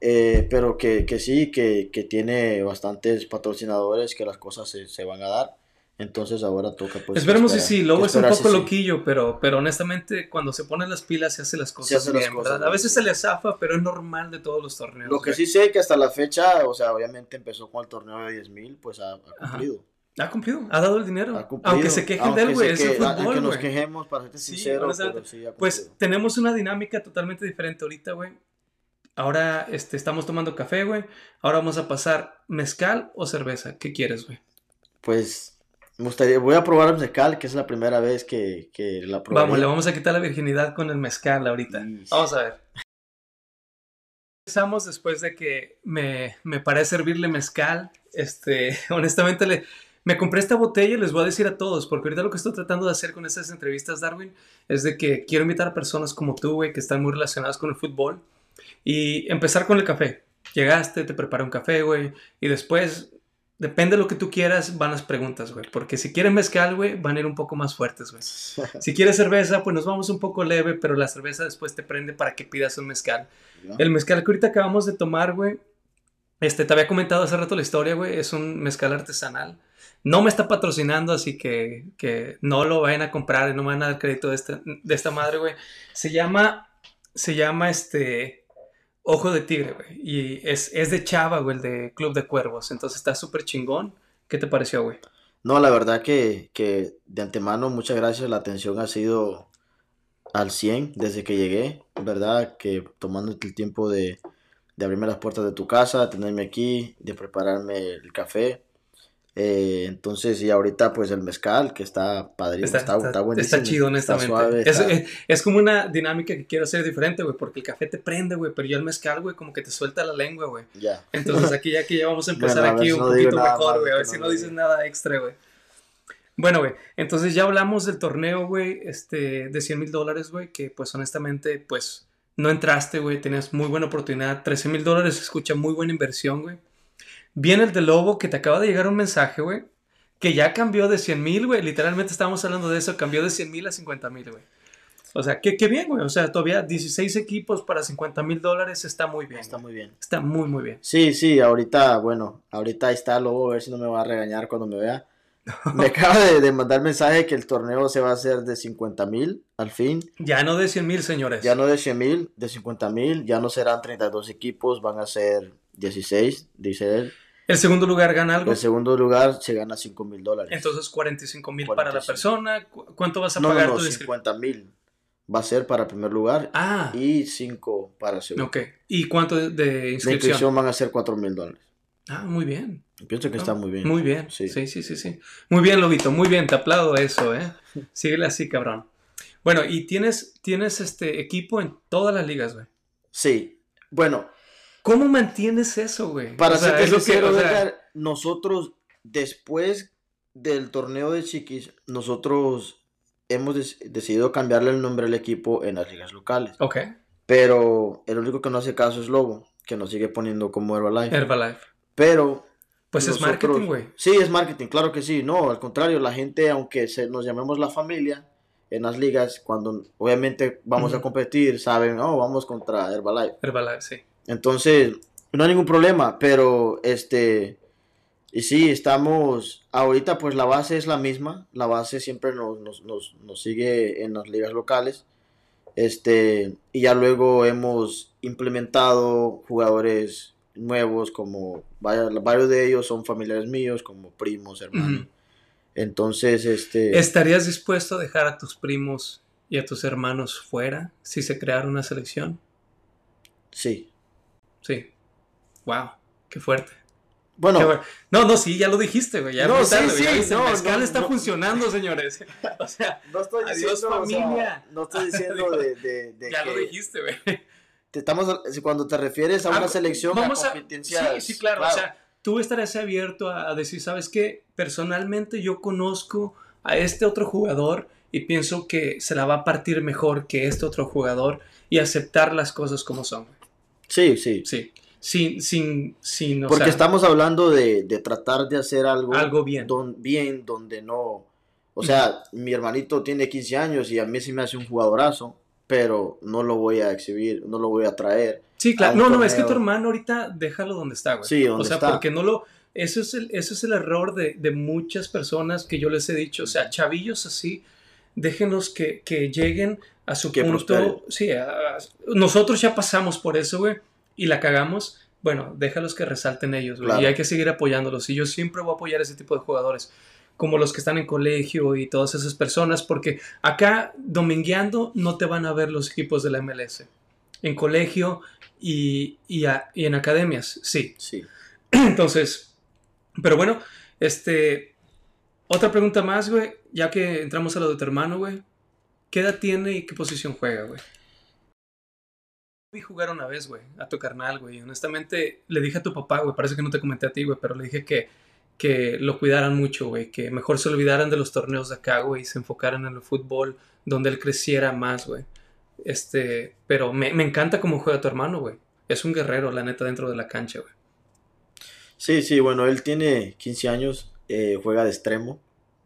Eh, pero que, que sí, que, que, tiene bastantes patrocinadores, que las cosas se, se, van a dar. Entonces ahora toca pues... Esperemos si sí, luego es un poco sí. loquillo, pero, pero honestamente cuando se ponen las pilas se hace las cosas hace las bien. A veces sí. se le zafa, pero es normal de todos los torneos. Lo que güey. sí sé que hasta la fecha, o sea, obviamente empezó con el torneo de 10 mil, pues ha, cumplido. Ha cumplido, ha dado el dinero. Ha. Aunque se quejen de él, güey, es el que- Aunque fútbol, nos güey. quejemos, para serte Sí, sincero, honestamente. pero sí ha Pues tenemos una dinámica totalmente diferente ahorita, güey. Ahora este, estamos tomando café, güey. Ahora vamos a pasar mezcal o cerveza. ¿Qué quieres, güey? Pues me gustaría, voy a probar el mezcal, que es la primera vez que, que la probaré. Vamos, le vamos a quitar la virginidad con el mezcal ahorita. Y- Vamos a ver. Empezamos después de que me, me paré a servirle mezcal. Este, honestamente, le, me compré esta botella y les voy a decir a todos, porque ahorita lo que estoy tratando de hacer con estas entrevistas, Darwin, es de que quiero invitar a personas como tú, güey, que están muy relacionadas con el fútbol y empezar con el café. Llegaste, te preparé un café, güey, y después, depende de lo que tú quieras, van las preguntas, güey, porque si quieren mezcal, güey, van a ir un poco más fuertes, güey. Si quieres cerveza, pues nos vamos un poco leve, pero la cerveza después te prende para que pidas un mezcal. El mezcal que ahorita acabamos de tomar, güey, este, te había comentado hace rato la historia, güey, es un mezcal artesanal. No me está patrocinando, así que, que no lo vayan a comprar y no me van a dar crédito de esta, de esta madre, güey. Se llama, se llama, este, Ojo de Tigre, güey. Y es, es de Chava, güey, el de Club de Cuervos. Entonces está súper chingón. ¿Qué te pareció, güey? No, la verdad que, que de antemano muchas gracias, la atención ha sido al 100 desde que llegué, ¿verdad? Que tomándote el tiempo de, de abrirme las puertas de tu casa, de tenerme aquí, de prepararme el café. Eh, entonces, y ahorita pues el mezcal, que está padrísimo, Está, está, está- está buenísimo. está chido, honestamente. suave, es, es- es como una dinámica que quiero hacer diferente, güey, porque el café te prende, güey, pero ya el mezcal, güey, como que te suelta la lengua, güey. ya. Entonces aquí ya que ya vamos a empezar Bueno, aquí un no poquito mejor, güey, a ver no si no lo dices nada extra, güey. Bueno, güey, entonces ya hablamos del torneo, güey, este, de 100 mil dólares, güey, que pues honestamente, pues no entraste, güey, tenías muy buena oportunidad, 13 mil dólares escucha muy buena inversión, güey. Viene el de Lobo, que te acaba de llegar un mensaje, güey, que ya cambió de 100 mil, güey, literalmente estábamos hablando de eso, cambió de 100 mil a 50 mil, güey. O sea, qué, qué bien, güey, o sea, todavía 16 equipos para 50 mil dólares está muy bien. Está güey. muy bien. Está muy, muy bien. Sí, sí, ahorita, bueno, ahorita está, luego a ver si no me va a regañar cuando me vea. Me acaba de, de mandar mensaje que el torneo se va a hacer de 50 mil al fin. Ya no de 100 mil, señores. Ya no de 100 mil, de 50 mil, ya no serán 32 equipos, van a ser 16, dice él. El segundo lugar gana algo. El segundo lugar se gana 5 mil dólares. Entonces 45 mil para la 45. persona. ¿Cu- ¿Cuánto vas a no, no, pagar no, inscripción? 50 mil va a ser para el primer lugar Ah, y 5 para el segundo. ok. ¿Y cuánto de- de De inscripción? inscripción van a ser 4 mil dólares. Ah, muy bien. Pienso que está muy bien. Muy bien. Sí. Sí. sí, sí, sí, Muy bien, Lobito. Muy bien. Te aplaudo eso, ¿eh? Síguele así, cabrón. Bueno, y tienes, tienes este equipo en todas las ligas, güey. Sí, bueno, ¿Cómo mantienes eso, güey? Para O sea, ser es lo que- sincero, o sea, Edgar, nosotros después del torneo de Chiquis, nosotros hemos decidido cambiarle el nombre al equipo en las ligas locales. Ok. Pero el único que no hace caso es Lobo, que nos sigue poniendo como Herbalife. Herbalife. Pero Pues es marketing, güey. Sí, es marketing, claro que sí. No, al contrario, la gente, aunque se, nos llamemos la familia en las ligas, cuando obviamente vamos a competir, saben, oh, vamos contra Herbalife. Herbalife, sí. Entonces, no hay ningún problema, pero este, y sí, estamos, ahorita pues la base es la misma, la base siempre nos, nos, nos, nos sigue en las ligas locales, este, y ya luego hemos implementado jugadores nuevos, como varios, de ellos son familiares míos, como primos, hermanos. Entonces, este, ¿Estarías dispuesto a dejar a tus primos y a tus hermanos fuera si se creara una selección? sí. Sí. Wow, qué fuerte. Bueno, Qué. No, no, sí, ya lo dijiste, güey. Ya No, brutal, sí, sí, no, el mezcal no, está no. funcionando, señores. O sea, no estoy Adiós, diciendo, o sea, familia. no estoy diciendo de, de, de ya que... lo dijiste, güey. Te estamos, cuando te refieres a una Ah, selección Vamos a competencias, Sí, sí, claro. O sea, tú estarías abierto a, a decir, ¿sabes qué? Personalmente yo conozco a este otro jugador y pienso que se la va a partir mejor que este otro jugador y aceptar las cosas como son. Sí, sí. Sí. Sin, sin, sin, Porque sea, estamos hablando de, de tratar de hacer algo, algo bien. don- bien donde no... O sea, mi hermanito tiene 15 años y a mí sí me hace un jugadorazo, pero no lo voy a exhibir, no lo voy a traer. Sí, claro. No, no, es que tu hermano ahorita déjalo donde está, güey. Sí, donde O sea, está. porque no lo, eso es el, eso es el error de, de muchas personas que yo les he dicho. O sea, chavillos así, déjenos que, que lleguen a su Que punto. Sí, a- a- nosotros ya pasamos por eso, güey, y la cagamos. Bueno, déjalos que resalten ellos, güey, Claro. y hay que seguir apoyándolos. Y yo siempre voy a apoyar ese tipo de jugadores, como los que están en colegio y todas esas personas, porque acá, domingueando, no te van a ver los equipos de la MLS. En colegio y, y, a- y en academias, sí. Sí. Entonces, pero bueno, este, otra pregunta más, güey, ya que entramos a lo de tu hermano, güey. ¿Qué edad tiene y qué posición juega, güey? Vi jugar una vez, güey, a tu carnal, güey. Honestamente, le dije a tu papá, güey, parece que no te comenté a ti, güey, pero le dije que, que lo cuidaran mucho, güey, que mejor se olvidaran de los torneos de acá, güey, y se enfocaran en el fútbol, donde él creciera más, güey. Este, pero me, me encanta cómo juega tu hermano, güey. Es un guerrero, la neta, dentro de la cancha, güey. Sí, sí, bueno, él tiene 15 años, eh, juega de extremo,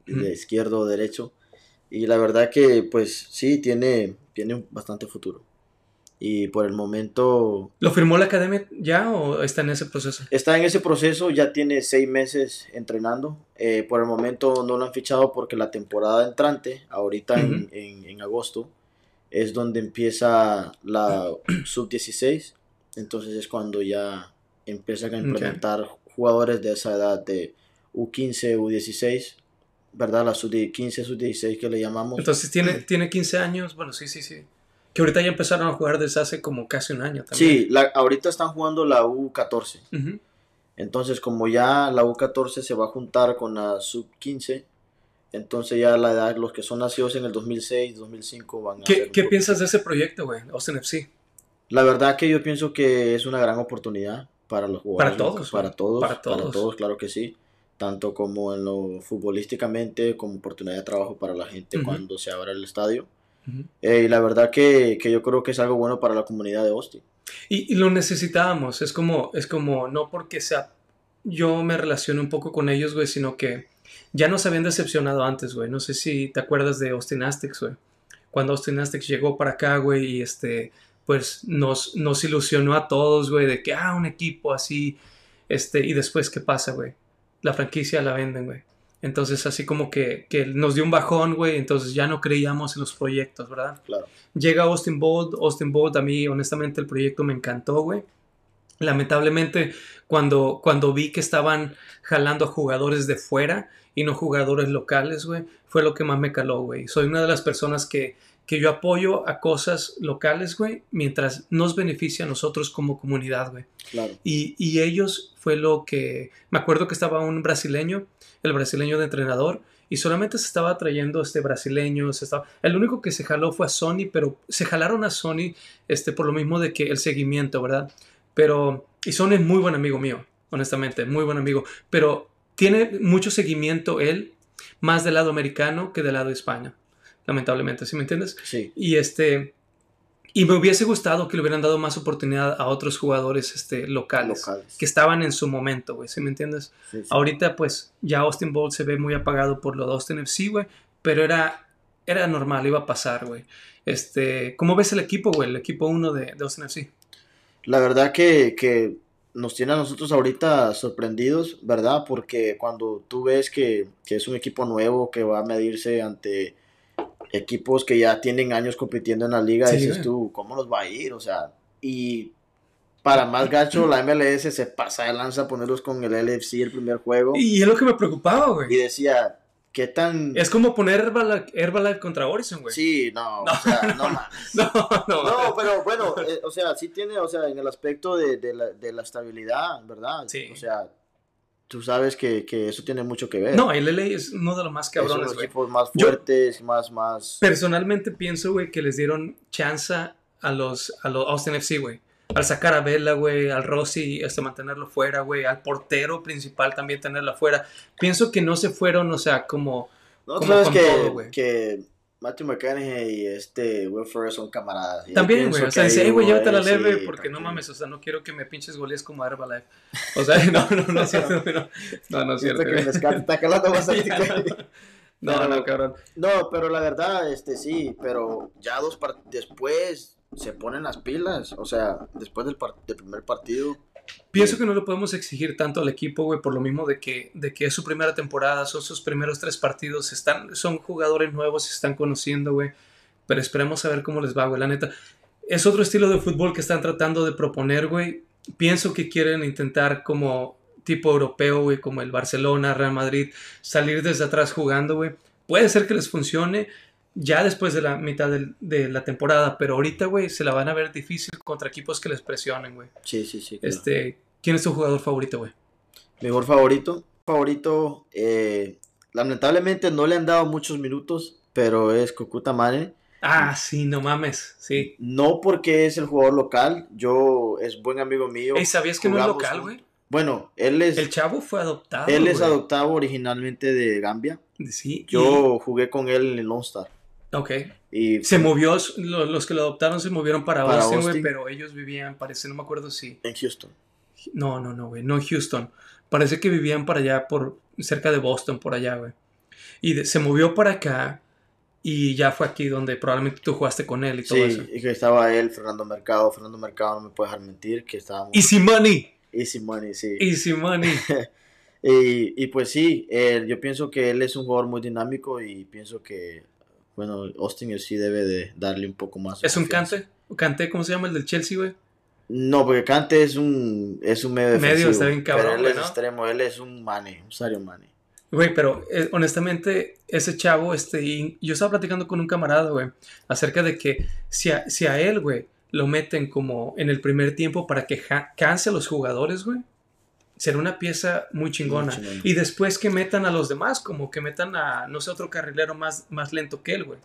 de izquierdo o derecho, y la verdad que pues sí, tiene, tiene bastante futuro. Y por el momento ¿Lo firmó la academia ya o está en ese proceso? está en ese proceso, ya tiene seis meses entrenando. eh, por el momento no lo han fichado porque la temporada entrante, ahorita en, Ujú. en- en agosto, es donde empieza la sub-16. Entonces es cuando ya empiezan a implementar jugadores de esa edad de U15, U16, ¿verdad? La sub-15, sub-16 que le llamamos. Entonces tiene, tiene 15 años, bueno, sí, sí, sí. Que ahorita ya empezaron a jugar desde hace como casi un año también. sí, la, ahorita están jugando la U14. Ujú. Entonces, como ya la U14 se va a juntar con la sub-15, entonces ya la edad, los que son nacidos en el 2006, 2005 van a ¿Qué, qué piensas de ese proyecto, güey? Austin FC. La verdad que yo pienso que es una gran oportunidad para los jugadores. Para todos, Para todos, Para para todos. todos, claro que sí. Tanto como en lo futbolísticamente, como oportunidad de trabajo para la gente Ujú. cuando se abra el estadio. Ujú. Eh, y la verdad que, que yo creo que es algo bueno para la comunidad de Austin. Y, y lo necesitábamos. Es como, es como, no porque sea. Yo me relaciono un poco con ellos, güey, sino que ya nos habían decepcionado antes, güey. No sé si te acuerdas de Austin Aztecs, güey. Cuando Austin Aztecs llegó para acá, güey, y este, pues nos, nos ilusionó a todos, güey, de que, ah, un equipo así, este, y después, ¿qué pasa, güey? La franquicia la venden, güey. Entonces, así como que, que nos dio un bajón, güey, entonces ya no creíamos en los proyectos, ¿verdad? Claro. Llega Austin Bolt, Austin Bolt, a mí honestamente el proyecto me encantó, güey. Lamentablemente, cuando, cuando vi que estaban jalando a jugadores de fuera y no jugadores locales, güey, fue lo que más me caló, güey. Soy una de las personas que, que yo apoyo a cosas locales, güey, mientras nos beneficia a nosotros como comunidad, güey. Claro. Y, y ellos fue lo que... Me acuerdo que estaba un brasileño, el brasileño de entrenador, y solamente se estaba trayendo este brasileño. Se estaba, el único que se jaló fue a Sony, pero se jalaron a Sony este, por lo mismo de que el seguimiento, ¿verdad? Pero... Y Sony es muy buen amigo mío, honestamente, muy buen amigo. Pero tiene mucho seguimiento él, más del lado americano que del lado de España. Lamentablemente, ¿sí me entiendes? Sí. Y este. Y me hubiese gustado que le hubieran dado más oportunidad a otros jugadores este, locales, Locales. que estaban en su momento, güey, ¿sí me entiendes? Sí, sí. Ahorita, pues, ya Austin Bolt se ve muy apagado por lo de Austin FC, güey, pero era, era normal, iba a pasar, güey. Este, ¿cómo ves el equipo, güey? El equipo 1 de, de Austin FC. La verdad que, que nos tiene a nosotros ahorita sorprendidos, ¿verdad? Porque cuando tú ves que, que es un equipo nuevo que va a medirse ante equipos que ya tienen años compitiendo en la liga, Sí, dices tú, ¿cómo nos va a ir? O sea, y para más gacho, la MLS se pasa de lanza a ponerlos con el LFC el primer juego. Y, Y es lo que me preocupaba, güey. decía, ¿qué tan...? Es como poner Herbalife, Herbalife contra Horizon, güey. Sí, no, No, o sea, no mames. No, no, No, pero bueno, eh, o sea, sí tiene, o sea, en el aspecto de, de la, de la estabilidad, ¿verdad? Sí. O sea, tú sabes que, que eso tiene mucho que ver. No, el LA es uno de los más Es uno de cabrones, los equipos más Yo- fuertes, más, más... Personalmente pienso, güey, que les dieron chance a los, a los Austin FC, güey. Al sacar a Vela, güey, al Rossi, este, mantenerlo fuera, güey, al portero principal también tenerlo afuera. Pienso que no se fueron, o sea, como... No, tú como sabes con que, todo, que Matthew McConaughey y este Will Ferrell son camaradas. y También, güey, o sea, dice, güey, hubo llévatela ese, leve, porque no mames, o sea, no quiero que me pinches goles como Herbalife. O sea, no, no, no es cierto, no, no, no es cierto. Que está calando bastante. No. No, no, cabrón. No, pero la verdad, este sí, pero ya dos después se ponen las pilas, o sea, después del, par- del primer partido Pienso que no le podemos exigir tanto al equipo, güey, por lo mismo de que, de que es su primera temporada, son sus primeros tres partidos, están, son jugadores nuevos, se están conociendo, güey. Pero esperemos a ver cómo les va, güey, la neta. Es otro estilo de fútbol que están tratando de proponer, güey. Pienso que quieren intentar como tipo europeo, güey, como el Barcelona, Real Madrid, salir desde atrás jugando, güey. Puede ser que les funcione ya después de la mitad del- de, la temporada, pero ahorita, güey, se la van a ver difícil contra equipos que les presionen, güey. Sí, sí, sí. claro. Este, ¿quién es tu jugador favorito, güey? Mejor favorito. Favorito, eh, lamentablemente no le han dado muchos minutos, pero es Kokuta Mane. Ah, sí, no mames, sí. No porque es el jugador local, yo es buen amigo mío. Ey, ¿sabías que no es Jugamos local, güey? Bueno, él es, El chavo fue adoptado. él es adoptado originalmente de Gambia. Sí. Yo jugué con él en el Lone Star. Ok. Y Se movió, lo- los que lo adoptaron se movieron para, Para Austin, güey, pero ellos vivían, parece, no me acuerdo si. en Houston. No, no, no, güey, no Houston. Parece que vivían para allá, por cerca de Boston, por allá, güey. Y de- se movió para acá y ya fue aquí donde probablemente tú jugaste con él y todo eso. Sí, y que estaba él, Fernando Mercado. Fernando Mercado no me puede dejar mentir, que estábamos... Easy money, Easy money, sí. easy money. Y, y pues sí, eh, yo pienso que él es un jugador muy dinámico y pienso que, bueno, Austin sí debe de darle un poco más. ¿Es un cante? ¿Cante? ¿Cómo se llama el del Chelsea, güey? No, porque Cante es un, es un medio Medio, defensivo. está bien cabrón, pero él es ¿no? extremo, él es un mane, un Sario Mane. Güey, pero eh, honestamente, ese chavo, este, y yo estaba platicando con un camarada, güey, acerca de que si a, si a él, güey, lo meten como en el primer tiempo para que canse a los jugadores, güey, será una pieza muy chingona. Muy chingona. Y después que metan a los demás, como que metan a, no sé, otro carrilero más, más lento que él, güey.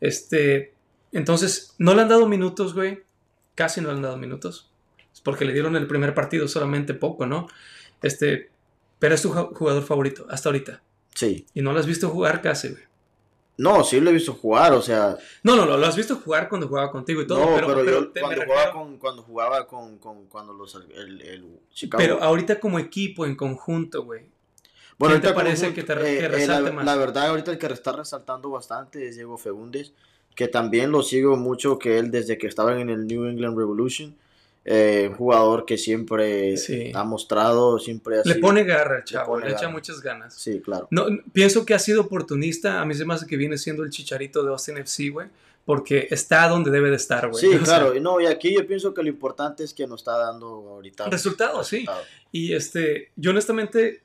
Este, entonces, no le han dado minutos, güey, casi no le han dado minutos, Es porque le dieron el primer partido solamente poco, ¿no? Este, pero es tu ju- jugador favorito hasta ahorita. Sí. Y no lo has visto jugar casi, güey. No, sí lo he visto jugar, o sea, No, no, lo, lo has visto jugar cuando jugaba contigo y todo. no, pero, pero, pero yo cuando refiero- jugaba con, cuando jugaba con, con cuando los, el, el Chicago. pero ahorita como equipo, en conjunto, güey. Bueno, ¿Quién te parece conjunto, que te- que eh, resalte la, más? la verdad, ahorita el que está resaltando bastante es Diego Fegundes, que también lo sigo mucho, que él desde que estaba en el New England Revolution, eh, un jugador que siempre Sí. ha mostrado, siempre ha Le sido- pone garra, el chavo, le echa muchas ganas. Sí, claro. No, pienso que ha sido oportunista. A mí se me hace que viene siendo el chicharito de Austin FC, güey. Porque está donde debe de estar, güey. Sí, O sea, claro. Y no, y aquí yo pienso que lo importante es que nos está dando ahorita Resultados, sí. Y este, yo honestamente,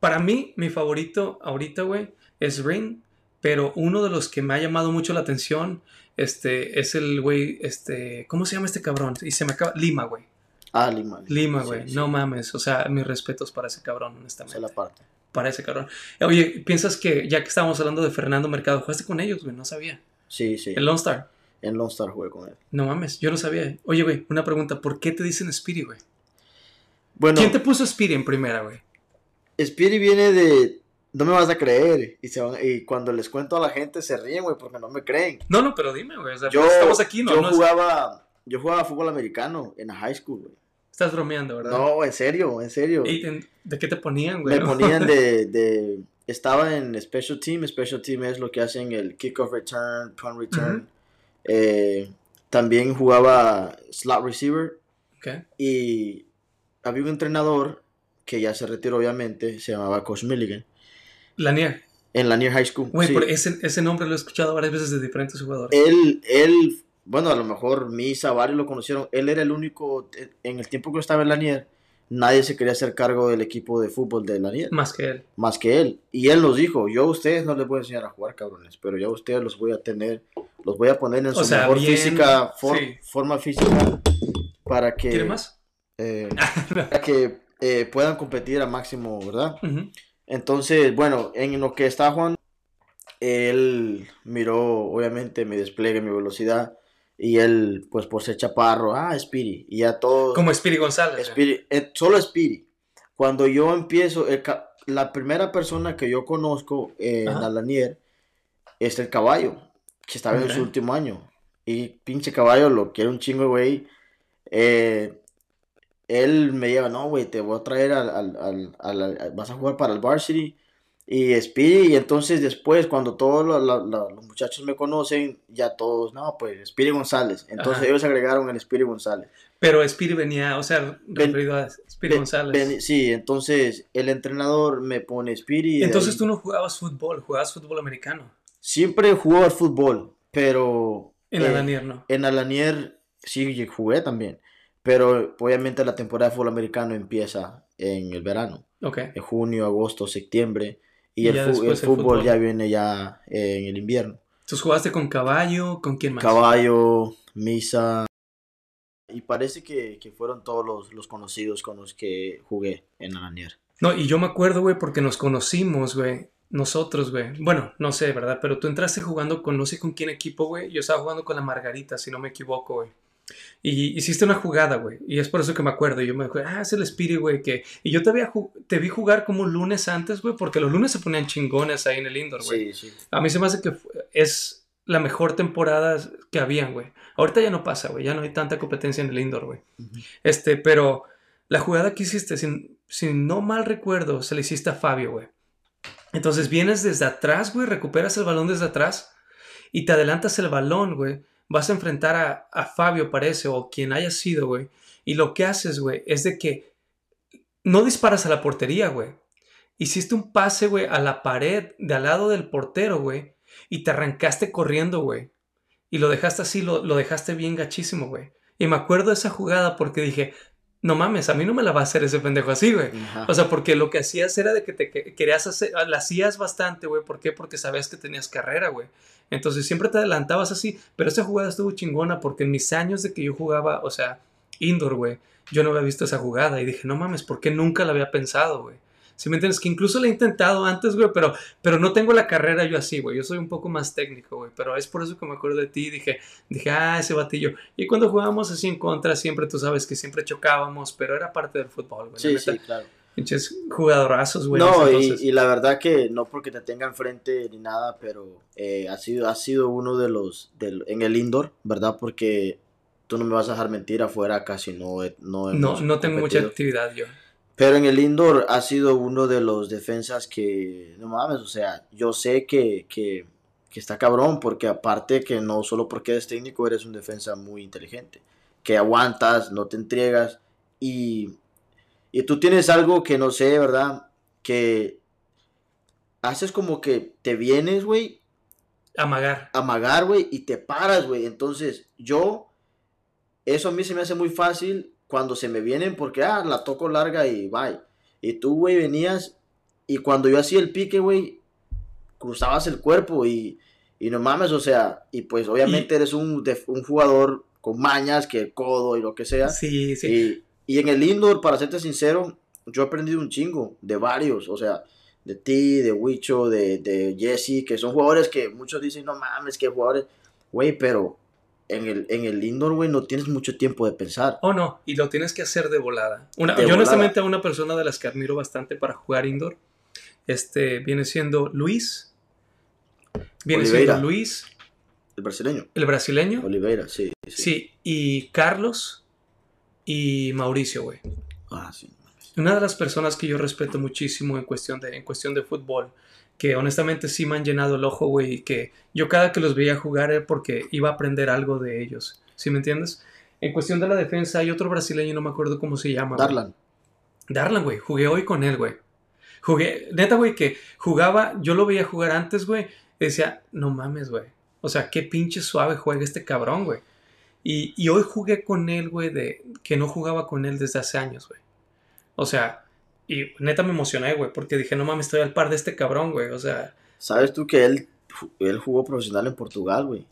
para mí, mi favorito ahorita, güey, es Ring. Pero uno de los que me ha llamado mucho la atención, este, es el güey, este, ¿cómo se llama este cabrón? Y se me acaba, Lima, güey. Ah, Lima. Lima, güey. sí, No mames. O sea, mis respetos para ese cabrón, honestamente. es la parte. Para ese cabrón. Oye, ¿piensas que ya que estábamos hablando de Fernando Mercado, jugaste con ellos, güey? No sabía. Sí, sí. El Lone Star. En Lone Star jugué con él. No mames, yo no sabía. Oye, güey, una pregunta. ¿Por qué te dicen Speedy, güey? Bueno, ¿Quién te puso Speedy en primera, güey? Speedy viene de. No me vas a creer. Y, se van- y cuando les cuento a la gente se ríen, güey, porque no me creen. No, no, pero dime, güey. O sea, Yo, estamos aquí, ¿no? yo No es- jugaba. Yo jugaba fútbol americano en la high school, güey. Estás bromeando, ¿verdad? No, en serio, en serio. ¿Y en- ¿De qué te ponían, güey? Me ponían de, de- Estaba en Special Team. Special Team es lo que hacen el kickoff return, punt return. Eh, también jugaba slot receiver. Ok. Y había un entrenador que ya se retiró, obviamente. Se llamaba Coach Milligan. Lanier. En la Near High School. Güey, sí. por ese, ese nombre lo he escuchado varias veces de diferentes jugadores. Él, él, bueno, a lo mejor Misa, varios lo conocieron. Él era el único, en el tiempo que estaba en Lanier, nadie se quería hacer cargo del equipo de fútbol de Lanier, Más que él. más que él. Y él nos dijo, yo a ustedes no les voy a enseñar a jugar, cabrones, pero yo a ustedes los voy a tener, los voy a poner en O su sea, mejor bien, física, for- sí. forma física, para que, ¿Quiere más? eh, para que eh, puedan competir a máximo, ¿verdad? Entonces, bueno, en lo que estaba jugando, él miró obviamente mi despliegue, mi velocidad, y él, pues por ser chaparro, ah, Speedy, y ya todos, Como Speedy González. güey. Speedy, eh, solo Speedy. Cuando yo empiezo, el la primera persona que yo conozco en Ajá. la Lanier es el caballo, que estaba en su último año, y pinche caballo lo quiere un chingo, güey. Eh, él me lleva, no, güey, te voy a traer al, al, al- vas a jugar para el varsity y Speedy, y entonces después cuando todos lo- lo- lo- los muchachos me conocen, ya todos, no, pues Speedy González, entonces Ajá. ellos agregaron el Speedy González. Pero Spiri venía, o sea, referido a Ven- González. sí, entonces el entrenador me pone Spiri. y de Entonces ahí- tú no jugabas fútbol, jugabas fútbol americano. Siempre jugó al fútbol, pero... En eh, la Lanier no. En Alanier sí jugué también, pero obviamente la temporada de fútbol americano empieza en el verano, Ok. en junio, agosto, septiembre, y, Y el, fútbol. ya viene ya en el invierno. Entonces jugaste con Caballo, ¿con quién más? Caballo, Misa, y parece que, que fueron todos los, los conocidos con los que jugué en Alanier. No, y yo me acuerdo, güey, porque nos conocimos, güey. Nosotros, güey. Bueno, no sé, ¿verdad? Pero tú entraste jugando con no sé con quién equipo, güey. Yo estaba jugando con la Margarita, si no me equivoco, güey. Y hiciste una jugada, güey. Y es por eso que me acuerdo. Y yo me acuerdo, ah, es el Spirit, güey. Que... Y yo te, había te vi jugar como un lunes antes, güey, porque los lunes se ponían chingones ahí en el indoor, güey. Sí, sí. A mí se me hace que es la mejor temporada que habían, güey. Ahorita ya no pasa, güey. Ya no hay tanta competencia en el indoor, güey. Este, pero la jugada que hiciste, si, si no mal recuerdo, se la hiciste a Fabio, güey. Entonces vienes desde atrás, güey, recuperas el balón desde atrás y te adelantas el balón, güey. Vas a enfrentar a, a Fabio, parece, o quien haya sido, güey. Y lo que haces, güey, es de que no disparas a la portería, güey. Hiciste un pase, güey, a la pared de al lado del portero, güey. Y te arrancaste corriendo, güey. Y lo dejaste así, lo, lo dejaste bien gachísimo, güey. Y me acuerdo de esa jugada porque dije, no mames, a mí no me la va a hacer ese pendejo así, güey. Ajá. O sea, porque lo que hacías era de que te que- querías hacer, la hacías bastante, güey. ¿Por qué? Porque sabías que tenías carrera, güey. Entonces siempre te adelantabas así, pero esa jugada estuvo chingona porque en mis años de que yo jugaba, o sea, indoor, güey, yo no había visto esa jugada y dije, no mames, ¿por qué nunca la había pensado, güey? Si me entiendes, que incluso la he intentado antes, güey, pero, pero no tengo la carrera yo así, güey. Yo soy un poco más técnico, güey. Pero es por eso que me acuerdo de ti. Dije, dije, ah, ese batillo. Y cuando jugábamos así en contra, siempre tú sabes que siempre chocábamos, pero era parte del fútbol, güey. Sí, neta. sí, claro. Pinches jugadorazos, güey. No, y, y la verdad que no porque te tenga enfrente ni nada, pero eh, ha sido ha sido uno de los del, en el indoor, ¿verdad? Porque tú no me vas a dejar mentir afuera casi no no No, no tengo mucha actividad yo. Pero en el indoor ha sido uno de los defensas que no mames, o sea, yo sé que, que, que está cabrón porque aparte que no solo porque eres técnico eres un defensa muy inteligente, que aguantas, no te entregas y y tú tienes algo que no sé, ¿verdad? Que haces como que te vienes, güey, Amagar. a amagar, güey, y te paras, güey. Entonces, yo, eso a mí se me hace muy fácil cuando se me vienen porque, ah, la toco larga y bye. Y tú, güey, venías y cuando yo hacía el pique, güey, cruzabas el cuerpo y, y no mames, o sea, y pues obviamente eres un, un jugador con mañas, que el codo y lo que sea. Sí, sí. Y, y en el indoor, para serte sincero, yo he aprendido un chingo de varios, o sea, de ti, de Wicho, de, de Jesse, que son jugadores que muchos dicen, no mames, que jugadores, güey, pero en el, en el indoor, güey, no tienes mucho tiempo de pensar. Oh, no, y lo tienes que hacer de volada. Una, De yo volada. honestamente a una persona de las que admiro bastante para jugar indoor, este, viene siendo Luis. Viene Oliveira. siendo Luis, El brasileño, el brasileño. Oliveira, sí. Sí, y Carlos y Mauricio, güey. Ah, sí. Una de las personas que yo respeto muchísimo en cuestión de, en cuestión de fútbol, que honestamente sí me han llenado el ojo, güey, y que yo cada que los veía jugar era porque iba a aprender algo de ellos. ¿Sí me entiendes? En cuestión de la defensa, hay otro brasileño, no me acuerdo cómo se llama. Darlan. Darlan, güey. Jugué hoy con él, güey. Jugué, neta, güey, que jugaba, yo lo veía jugar antes, güey. y Decía, no mames, güey. O sea, qué pinche suave juega este cabrón, güey. Y, y hoy jugué con él, güey, de que no jugaba con él desde hace años, güey. O sea, y neta me emocioné, güey, porque dije, no mames, estoy al par de este cabrón, güey. O sea, ¿Sabes tú que él, él jugó profesional en Portugal, güey?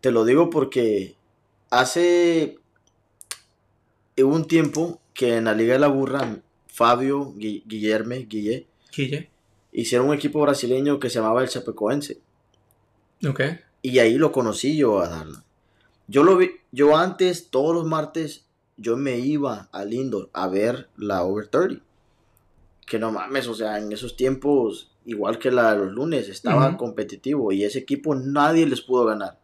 Te lo digo porque hace un tiempo que en la Liga de la Burra, Fabio, Gui- Guillerme, Guille, hicieron un equipo brasileño que se llamaba el Chapecoense. Ok. Y ahí lo conocí yo a Darlan. Yo lo vi, yo antes, todos los martes, yo me iba al indoor a ver la Over 30. Que no mames, o sea, en esos tiempos, igual que la de los lunes, estaba competitivo y ese equipo nadie les pudo ganar.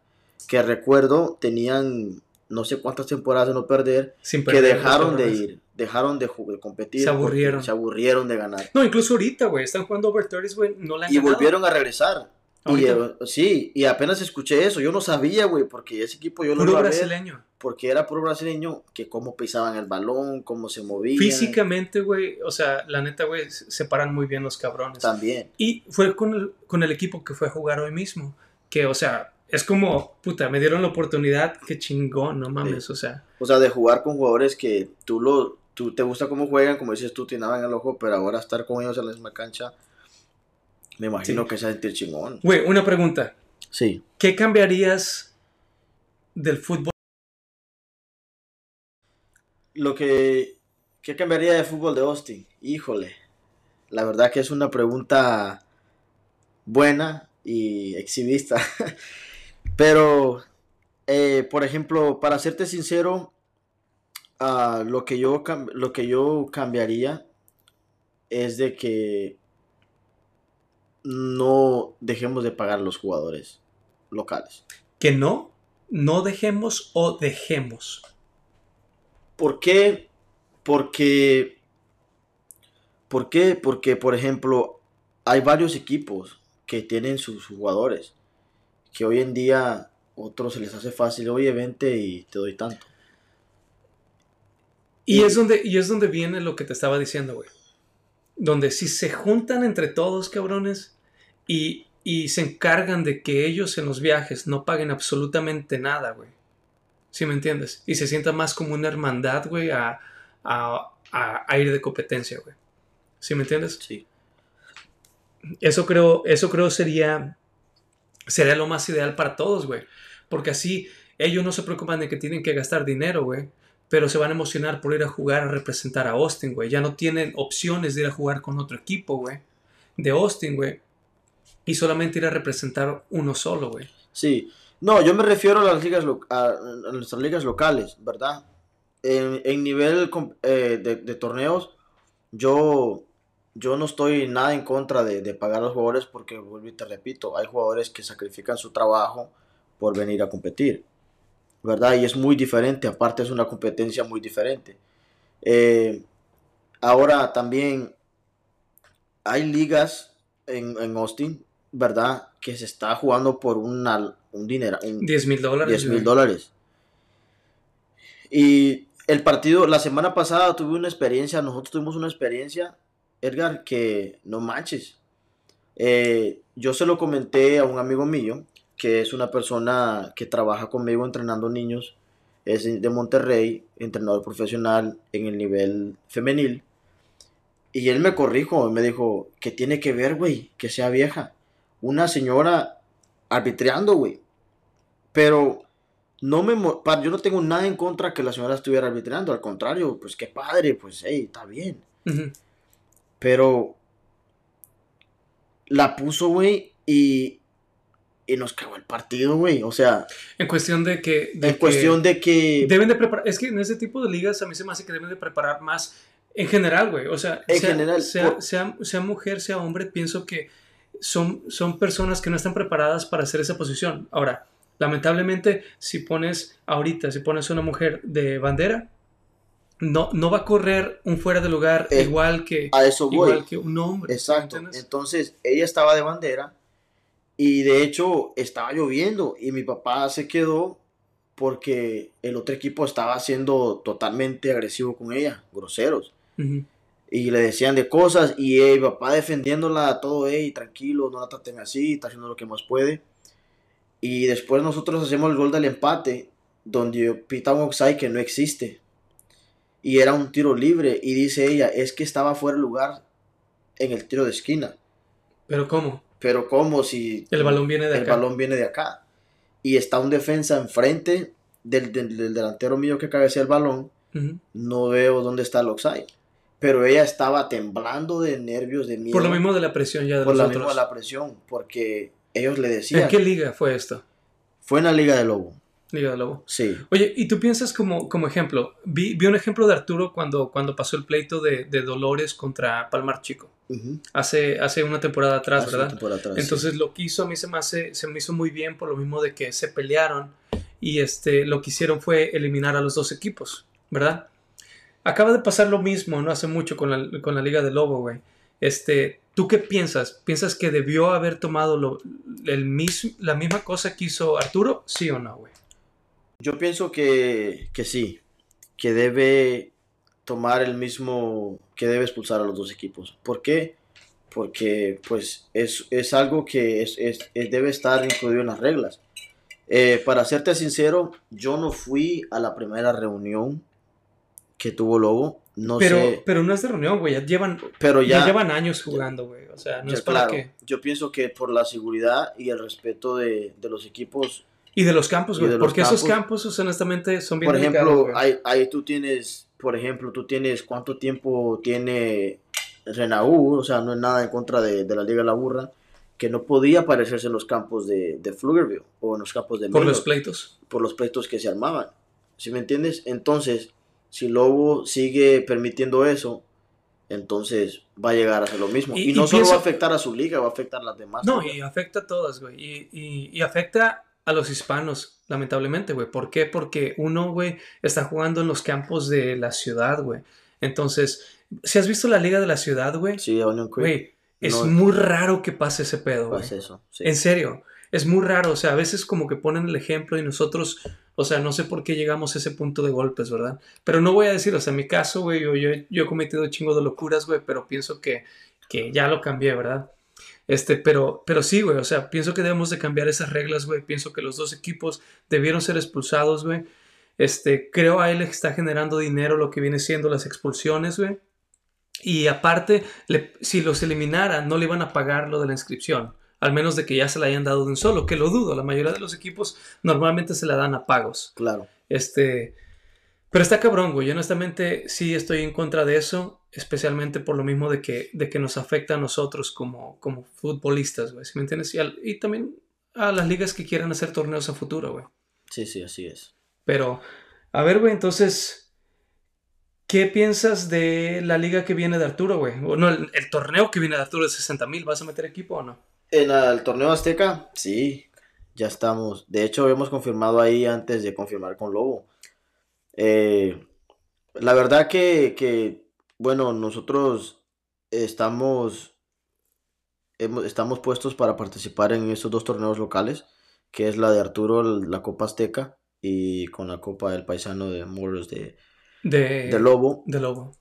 Que recuerdo, tenían no sé cuántas temporadas de no perder, Sin que dejaron de ir, dejaron de, de competir. Se aburrieron. Se aburrieron de ganar. No, incluso ahorita, güey, están jugando over 30, güey, no la han Y ganado. volvieron a regresar. Y, eh, sí, y apenas escuché eso. Yo no sabía, güey, porque ese equipo yo lo Puro iba a ver. Porque era puro brasileño, que cómo pisaban el balón, cómo se movían. Físicamente, güey, o sea, la neta, güey, se paran muy bien los cabrones. También. Y fue con el, con el equipo que fue a jugar hoy mismo. Que, o sea, es como, puta, me dieron la oportunidad, qué chingón, no mames, o sea. O sea, de jugar con jugadores que tú lo, tú te gusta cómo juegan, como dices tú, te nadan el ojo, pero ahora estar con ellos en la misma cancha, me imagino Sí. que se sentir chingón. Güey, una pregunta. Sí. ¿Qué cambiarías del fútbol? Lo que, ¿qué cambiaría de fútbol de Austin? Híjole, la verdad que es una pregunta buena y exhibista. Pero, eh, por ejemplo, para serte sincero, ah, lo, que yo, lo que yo cambiaría es de que no dejemos de pagar a los jugadores locales. Que no, no dejemos o dejemos. ¿Por qué? Porque, ¿por qué? Porque, por ejemplo, hay varios equipos que tienen sus jugadores, que hoy en día otros se les hace fácil, oye, vente y te doy tanto. Y es donde, y es donde viene lo que te estaba diciendo, güey. Donde si se juntan entre todos, cabrones, y, y se encargan de que ellos en los viajes no paguen absolutamente nada, güey. ¿Sí me entiendes? Y se sienta más como una hermandad, güey, a, a, a- a ir de competencia, güey. ¿Sí me entiendes? Sí. Eso creo, eso creo sería, sería lo más ideal para todos, güey. Porque así ellos no se preocupan de que tienen que gastar dinero, güey. Pero se van a emocionar por ir a jugar a representar a Austin, güey. Ya no tienen opciones de ir a jugar con otro equipo, güey. De Austin, güey. Y solamente ir a representar uno solo, güey. Sí. No, yo me refiero a las ligas, a, nuestras ligas locales, ¿verdad? En, nivel eh, de, torneos, yo, yo no estoy nada en contra de, de pagar a los jugadores porque, vuelvo y te repito, hay jugadores que sacrifican su trabajo por venir a competir, ¿verdad? Y es muy diferente, aparte es una competencia muy diferente. Eh, ahora también hay ligas en, en Austin, ¿verdad? Que se está jugando por una, un dinero, un, 10 mil dólares. 10 mil dólares. Y el partido, la semana pasada tuve una experiencia, nosotros tuvimos una experiencia, Edgar, que no manches. Eh, yo se lo comenté a un amigo mío, que es una persona que trabaja conmigo entrenando niños, es de Monterrey, entrenador profesional en el nivel femenil. Y él me corrijo, me dijo, ¿qué tiene que ver, güey? Que sea vieja. Una señora arbitreando, güey. Pero no me yo no tengo nada en contra que la señora estuviera arbitrando, al contrario, pues qué padre, pues hey, está bien. Pero la puso, güey, y, y nos cagó el partido, güey. O sea, En cuestión de que... de en que cuestión de que Deben de preparar... Es que en ese tipo de ligas a mí se me hace que deben de preparar más en general, güey. O sea, En sea, general, sea, por- sea, sea mujer, sea hombre, pienso que son, son personas que no están preparadas para hacer esa posición. Ahora, lamentablemente, si pones ahorita, si pones una mujer de bandera, no, no va a correr un fuera de lugar Eh, igual que a eso voy. igual que un hombre. Exacto. Entonces, ella estaba de bandera y de hecho estaba lloviendo y mi papá se quedó porque el otro equipo estaba siendo totalmente agresivo con ella, groseros. Ujú. Y le decían de cosas y mi papá defendiéndola, todo, hey, tranquilo, no la traten así, está haciendo lo que más puede. Y después nosotros hacemos el gol del empate, donde pita un offside que no existe. Y era un tiro libre. Y dice ella, es que estaba fuera de lugar en el tiro de esquina. Pero ¿cómo? Pero como si El balón viene de el acá. balón viene de acá. Y está un defensa enfrente del, del- del delantero mío que cabecea el balón. No veo dónde está el offside. Pero ella estaba temblando de nervios, de miedo. Por lo mismo de la presión ya de por la nosotros. misma la presión. Porque ellos le ¿En decían. qué liga fue esto? Fue en la Liga de Lobo. Liga de Lobo. Sí. Oye, y tú piensas como, como ejemplo, vi, vi un ejemplo de Arturo cuando, cuando pasó el pleito de, de Dolores contra Palmar Chico, hace, hace una temporada atrás, Hace ¿verdad? tiempo atrás, sí. Entonces lo que hizo a mí se me, hace, se me hizo muy bien por lo mismo de que se pelearon y este, lo que hicieron fue eliminar a los dos equipos, ¿verdad? Acaba de pasar lo mismo, no hace mucho con la, con la Liga de Lobo, güey. Este, ¿Tú qué piensas? ¿Piensas que debió haber tomado lo- el mis- la misma cosa que hizo Arturo? ¿Sí o no, güey? Yo pienso que, que sí, que debe tomar el mismo, que debe expulsar a los dos equipos. ¿Por qué? Porque pues es, es algo que es, es, debe estar incluido en las reglas. Eh, para serte sincero, yo no fui a la primera reunión que tuvo Lobo. No pero, sé. pero no es de reunión, güey. Ya llevan, Pero ya, ya, llevan años jugando, güey. O sea, no ya, es para claro, qué. Yo pienso que por la seguridad y el respeto de, de los equipos, Y de los campos, güey. Porque esos campos. campos, o sea, honestamente, son bien por ejemplo, ahí, ahí tú tienes, por ejemplo, tú tienes cuánto tiempo tiene Renaú, o sea, no es nada en contra de, de la Liga de la Burra, que no podía aparecerse en los campos de, de Pflugerville o en los campos de Por Milo, los pleitos. por los pleitos que se armaban. ¿Sí me entiendes? Entonces, si Lobo sigue permitiendo eso, entonces va a llegar a hacer lo mismo. Y- Y, no y solo va a afectar a su liga, va a afectar a las demás. No, ligas. y afecta a todas, güey. Y, y- y afecta a los hispanos, lamentablemente, güey. ¿Por qué? Porque uno, güey, está jugando en los campos de la ciudad, güey. Entonces, si has visto la liga de la ciudad, güey, Sí, güey, es no- muy raro que pase ese pedo, güey. eso. sí. En serio, es muy raro. O sea, a veces como que ponen el ejemplo y nosotros, o sea, no sé por qué llegamos a ese punto de golpes, ¿verdad? Pero no voy a decir, o sea, en mi caso, güey, yo, yo, yo he cometido chingo de locuras, güey, pero pienso que, que ya lo cambié, ¿verdad? Este, pero, pero sí, güey, o sea, pienso que debemos de cambiar esas reglas, güey. Pienso que los dos equipos debieron ser expulsados, güey. Este, creo a él está generando dinero lo que viene siendo las expulsiones, güey. Y aparte, si los eliminaran, no le iban a pagar lo de la inscripción. Al menos de que ya se la hayan dado de un solo, que lo dudo. La mayoría de los equipos normalmente se la dan a pagos. Claro. Este. Pero está cabrón, güey. Yo honestamente sí estoy en contra de eso. Especialmente por lo mismo de que, de que nos afecta a nosotros como, como futbolistas, güey. ¿Sí me entiendes? Y, al- y también a las ligas que quieran hacer torneos a futuro, güey. Sí, sí, así es. Pero, a ver, güey, entonces, ¿qué piensas de la liga que viene de Arturo, güey? O no, el, el torneo que viene de Arturo de 60 mil, ¿vas a meter equipo o no? En el torneo Azteca, sí, ya estamos. De hecho, habíamos confirmado ahí antes de confirmar con Lobo. Eh, la verdad que, que, bueno, nosotros estamos, hemos- estamos puestos para participar en estos dos torneos locales, que es la de Arturo, la Copa Azteca, y con la Copa del Paisano de Moros de, De, de Lobo. de Lobo.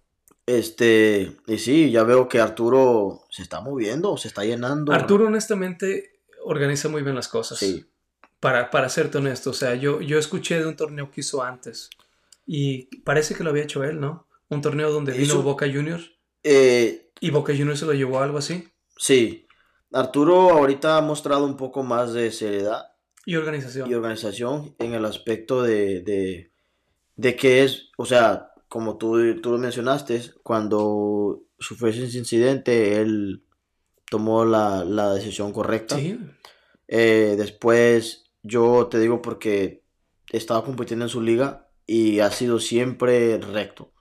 Este, y sí, ya veo que Arturo se está moviendo, se está llenando. Arturo, honestamente, organiza muy bien las cosas. Sí. Para, para serte honesto, o sea, yo, yo escuché de un torneo que hizo antes. Y parece que lo había hecho él, ¿no? Un torneo donde vino Hizo- Boca Juniors. Eh, Y Boca Juniors se lo llevó a algo así. Sí, Arturo ahorita ha mostrado un poco más de seriedad Y organización. y organización en el aspecto de, de, de que es, o sea, como tú, tú lo mencionaste, cuando sufrió ese incidente, él tomó la, la decisión correcta. Sí. Eh, después, yo te digo porque estaba compitiendo en su liga y ha sido siempre recto.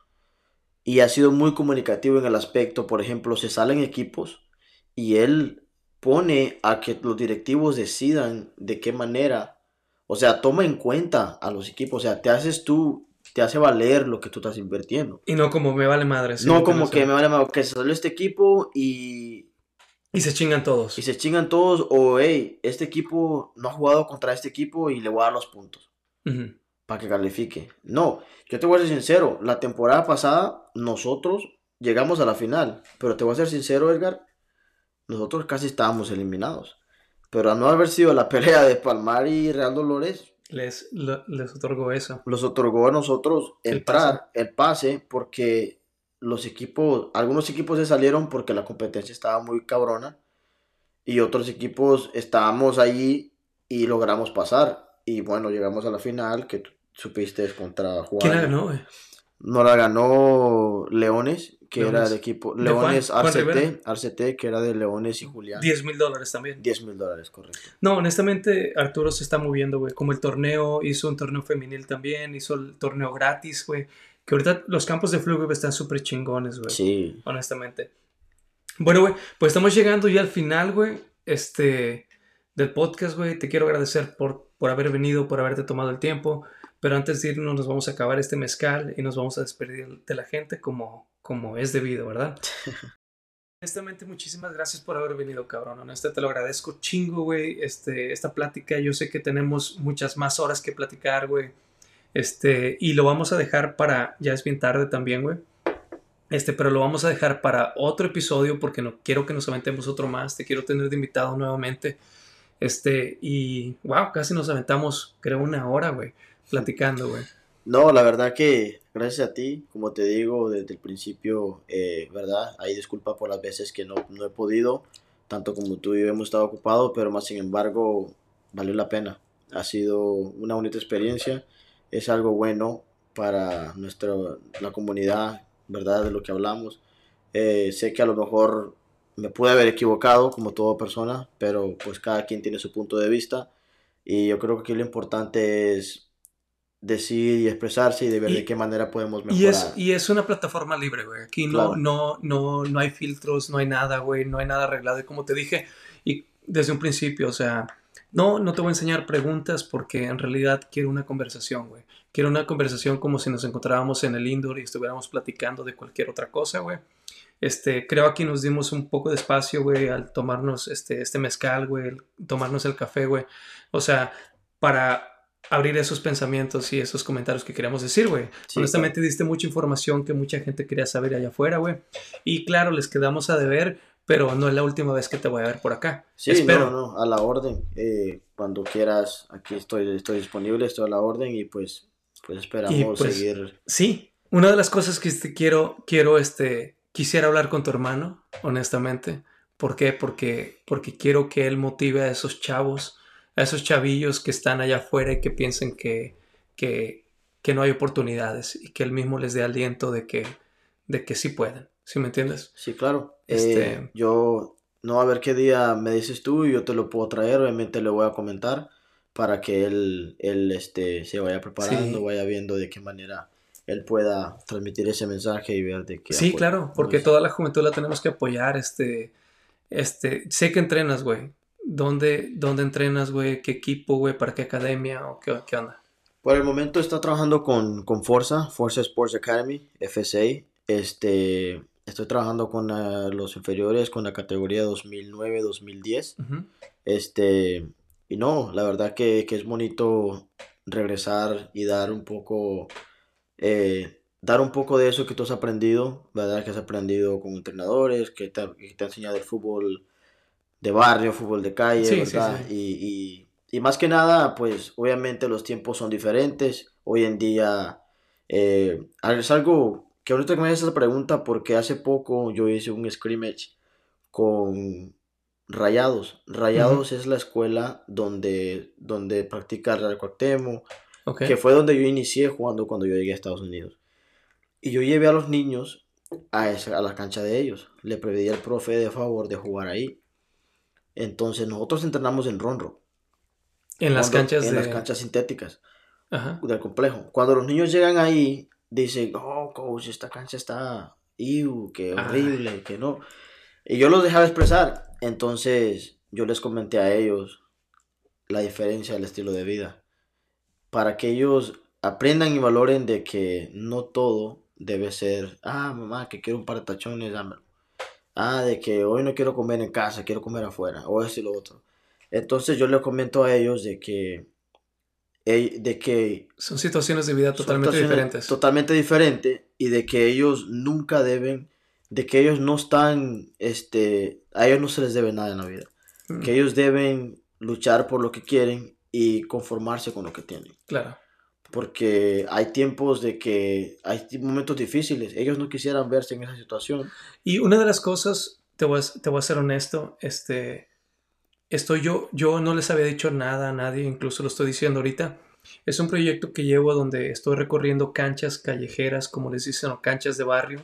Y ha sido muy comunicativo en el aspecto, por ejemplo, se salen equipos y él pone a que los directivos decidan de qué manera, o sea, toma en cuenta a los equipos, o sea, te haces tú, te hace valer lo que tú estás invirtiendo. Y no como me vale madre. no como que me vale más que se salió este equipo y Y se chingan todos. y se chingan todos, o hey, este equipo no ha jugado contra este equipo y le voy a dar los puntos para que califique. No, yo te voy a ser sincero, la temporada pasada nosotros llegamos a la final, pero te voy a ser sincero, Edgar, nosotros casi estábamos eliminados. Pero al no haber sido la pelea de Palmar y Real Dolores, Les, les otorgó eso. los otorgó a nosotros El entrar el pase porque los equipos, algunos equipos se salieron porque la competencia estaba muy cabrona y otros equipos estábamos allí y logramos pasar y bueno, llegamos a la final que supiste contra Juan. ¿Quién la ganó? No la ganó Leones, que era el equipo. De Leones Juan- Juan Rivera. RCT, RCT, que era de Leones y Julián. 10 mil dólares también. 10 mil dólares, correcto. No, honestamente, Arturo se está moviendo, güey. Como el torneo, hizo un torneo femenil también, hizo el torneo gratis, güey. Que ahorita los campos de flujo están súper chingones, güey. Sí, honestamente. Bueno, güey, pues estamos llegando ya al final, güey, este, del podcast, güey. Te quiero agradecer por, por haber venido, por haberte tomado el tiempo. Pero antes de irnos, nos vamos a acabar este mezcal y nos vamos a despedir de la gente como, como es debido, ¿verdad? Honestamente, muchísimas gracias por haber venido, cabrón. Honestamente, te lo agradezco chingo, güey. Este, esta plática, yo sé que tenemos muchas más horas que platicar, güey. Este, y lo vamos a dejar para, ya es bien tarde también, güey. Este, pero lo vamos a dejar para otro episodio porque no quiero que nos aventemos otro más. Te quiero tener de invitado nuevamente. Este, y wow, casi nos aventamos, creo, una hora, güey, platicando, güey. No, la verdad que gracias a ti, como te digo desde el principio, eh, ¿verdad? Ahí disculpa por las veces que no, no he podido, tanto como tú y yo hemos estado ocupados, pero más sin embargo, valió la pena. Ha sido una bonita experiencia, es algo bueno para nuestra, la comunidad, ¿verdad? De lo que hablamos. Eh, sé que a lo mejor me pude haber equivocado como toda persona, pero pues cada quien tiene su punto de vista y yo creo que aquí lo importante es decir y expresarse y de ver de qué manera podemos mejorar. Y es, y es una plataforma libre, güey. Aquí no, no, no, no hay filtros, no hay nada, güey, no hay nada arreglado. Y como te dije, y desde un principio, o sea, no, no te voy a enseñar preguntas porque en realidad quiero una conversación, güey. Quiero una conversación como si nos encontrábamos en el indoor y estuviéramos platicando de cualquier otra cosa, güey. Este, creo aquí nos dimos un poco de espacio, güey, al tomarnos este, este mezcal, güey, tomarnos el café, güey. O sea, para abrir esos pensamientos y esos comentarios que queríamos decir, güey. Honestamente diste mucha información que mucha gente quería saber allá afuera, güey. Y claro, les quedamos a deber, pero no es la última vez que te voy a ver por acá. Sí, Espero. no, no, a la orden. Eh, cuando quieras, aquí estoy, estoy disponible, estoy a la orden y pues, pues esperamos pues, seguir. Sí, una de las cosas que este, quiero, quiero, este, quisiera hablar con tu hermano, honestamente. ¿Por qué? Porque, porque quiero que él motive a esos chavos a esos chavillos que están allá afuera y que piensen que, que, que no hay oportunidades y que él mismo les dé aliento de que, de que sí pueden. ¿Sí me entiendes? Sí, claro. Este... Eh, yo, no, a ver qué día me dices tú y yo te lo puedo traer, obviamente le voy a comentar para que él, él este, se vaya preparando, vaya viendo de qué manera él pueda transmitir ese mensaje y ver de qué. Sí, claro, porque toda la juventud la tenemos que apoyar. Este, este, sé que entrenas, güey. ¿Dónde, dónde entrenas, güey? ¿Qué equipo, güey? ¿Para qué academia? ¿O qué, qué, onda? Por el momento está trabajando con, con Forza, Forza Sports Academy, FSA. Este, estoy trabajando con ah, los inferiores, con la categoría 2009-2010. Este, y no, la verdad que, que, es bonito regresar y dar un poco, eh, dar un poco de eso que tú has aprendido, ¿verdad? Que has aprendido con entrenadores, que te, que te ha enseñado el fútbol de barrio, fútbol de calle, ¿verdad? Y, más que nada, pues obviamente los tiempos son diferentes. Hoy en día eh, es algo que ahorita que me haces esa pregunta porque hace poco yo hice un scrimmage con Rayados. Rayados es la escuela donde, donde practica el Real Cuauhtémoc, que fue donde yo inicié jugando cuando yo llegué a Estados Unidos. Y yo llevé a los niños a, esa, a la cancha de ellos. Le pedí al profe de favor de jugar ahí. Entonces nosotros entrenamos en Ronro. En las canchas En las canchas sintéticas del complejo. Cuando los niños llegan ahí, dicen, oh, coach, esta cancha está... Iu, qué horrible, que no. Y yo los dejaba expresar. Entonces yo les comenté a ellos la diferencia del estilo de vida. Para que ellos aprendan y valoren de que no todo debe ser, ah, mamá, que quiero un par de tachones, dámelo ah, de que hoy no quiero comer en casa, quiero comer afuera, o esto y lo otro. Entonces yo les comento a ellos de que, de que son situaciones de vida totalmente diferentes. Totalmente diferentes y de que ellos nunca deben, de que ellos no están, este, a ellos no se les debe nada en la vida. Mm. Que ellos deben luchar por lo que quieren y conformarse con lo que tienen. Claro porque hay tiempos de que hay momentos difíciles. Ellos no quisieran verse en esa situación. Y una de las cosas, te voy a, te voy a ser honesto, este, estoy yo, yo no les había dicho nada a nadie, incluso lo estoy diciendo ahorita. Es un proyecto que llevo donde estoy recorriendo canchas callejeras, como les dicen, o canchas de barrio,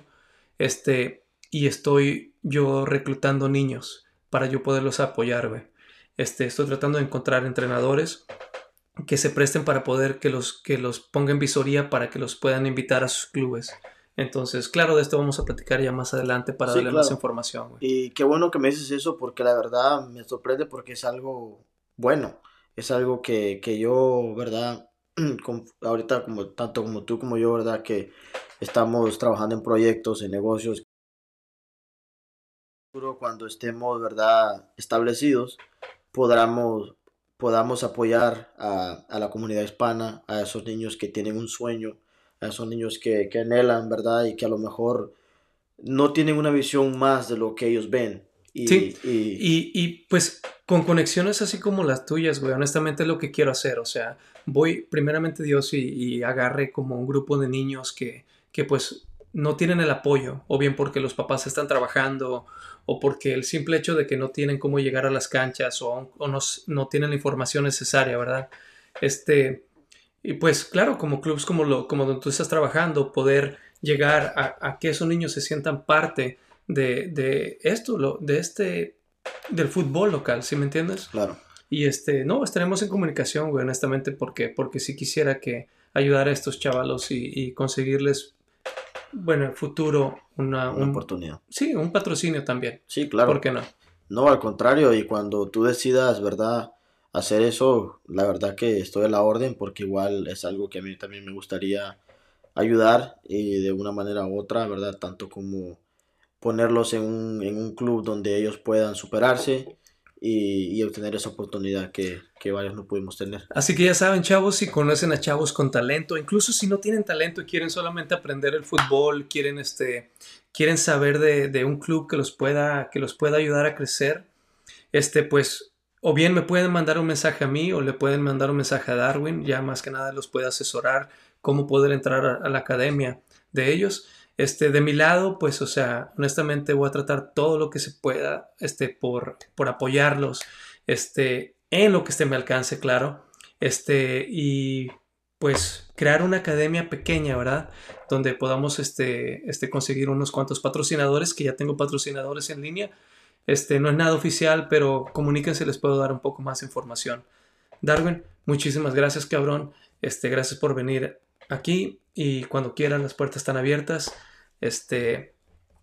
este, y estoy yo reclutando niños para yo poderlos apoyar, Este, estoy tratando de encontrar entrenadores que se presten para poder que los, que los ponga en visoría para que los puedan invitar a sus clubes. Entonces, claro, de esto vamos a platicar ya más adelante para darle más información. Y qué bueno que me dices eso porque la verdad me sorprende porque es algo bueno, es algo que, que yo, ¿verdad? ahorita como tanto como tú como yo, ¿verdad? Que estamos trabajando en proyectos, en negocios cuando estemos, ¿verdad?, establecidos, podamos, podamos apoyar a, a, la comunidad hispana, a esos niños que tienen un sueño, a esos niños que, que anhelan, ¿verdad?, y que a lo mejor no tienen una visión más de lo que ellos ven. Y, sí, y, y, pues con conexiones así como las tuyas, güey, honestamente es lo que quiero hacer, o sea, voy primeramente Dios y, y agarre como un grupo de niños que, que pues no tienen el apoyo, o bien porque los papás están trabajando, o porque el simple hecho de que no tienen cómo llegar a las canchas, o, o no, no, tienen la información necesaria, ¿verdad? Este, y pues claro, como clubs como, lo, como donde tú estás trabajando, poder llegar a, que esos niños se sientan parte de, de esto, lo, de este, del fútbol local, ¿sí me entiendes? Claro. Y este, no, estaremos en comunicación, güey, honestamente, porque, porque sí quisiera que ayudar a estos chavalos y, y conseguirles bueno, en futuro una, una oportunidad. Sí, un patrocinio también. Sí, claro. ¿Por qué no? No, al contrario, y cuando tú decidas, ¿verdad? Hacer eso, la verdad que estoy a la orden porque igual es algo que a mí también me gustaría ayudar y de una manera u otra, ¿verdad? Tanto como ponerlos en un, en un club donde ellos puedan superarse y, obtener esa oportunidad que, que, varios no pudimos tener. Así que ya saben, chavos, si conocen a chavos con talento, incluso si no tienen talento y quieren solamente aprender el fútbol, quieren, este, quieren saber de, de un club que los, pueda, que los pueda ayudar a crecer, este, pues, o bien me pueden mandar un mensaje a mí o le pueden mandar un mensaje a Darwin, ya más que nada los puede asesorar cómo poder entrar a la academia de ellos. Este, de mi lado, pues, o sea, honestamente voy a tratar todo lo que se pueda, este, por, por apoyarlos, este, en lo que esté me alcance, claro, este, y pues crear una academia pequeña, ¿verdad? Donde podamos, este, este, conseguir unos cuantos patrocinadores, que ya tengo patrocinadores en línea, este, no es nada oficial, pero comuníquense, les puedo dar un poco más información. Darwin, muchísimas gracias, cabrón, este, gracias por venir aquí y cuando quieran las puertas están abiertas. Este,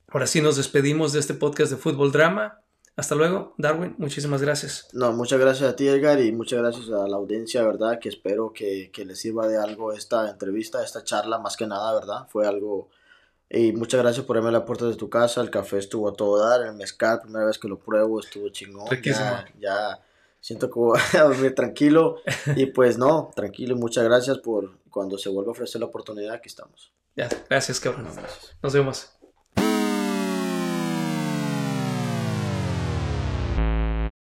ahora sí nos despedimos de este podcast de Fútbol Drama. Hasta luego, Darwin, muchísimas gracias. No, muchas gracias a ti, Edgar, y muchas gracias a la audiencia, ¿verdad? Que espero que, que les sirva de algo esta entrevista, esta charla, más que nada, ¿verdad? Fue algo... Y muchas gracias por abrirme la puerta de tu casa, el café estuvo a todo dar, el mezcal, primera vez que lo pruebo, estuvo chingón. Ya, ya siento que voy a dormir tranquilo, y pues no, tranquilo, muchas gracias por cuando se vuelva a ofrecer la oportunidad, aquí estamos. Ya, gracias, cabrón. Nos vemos.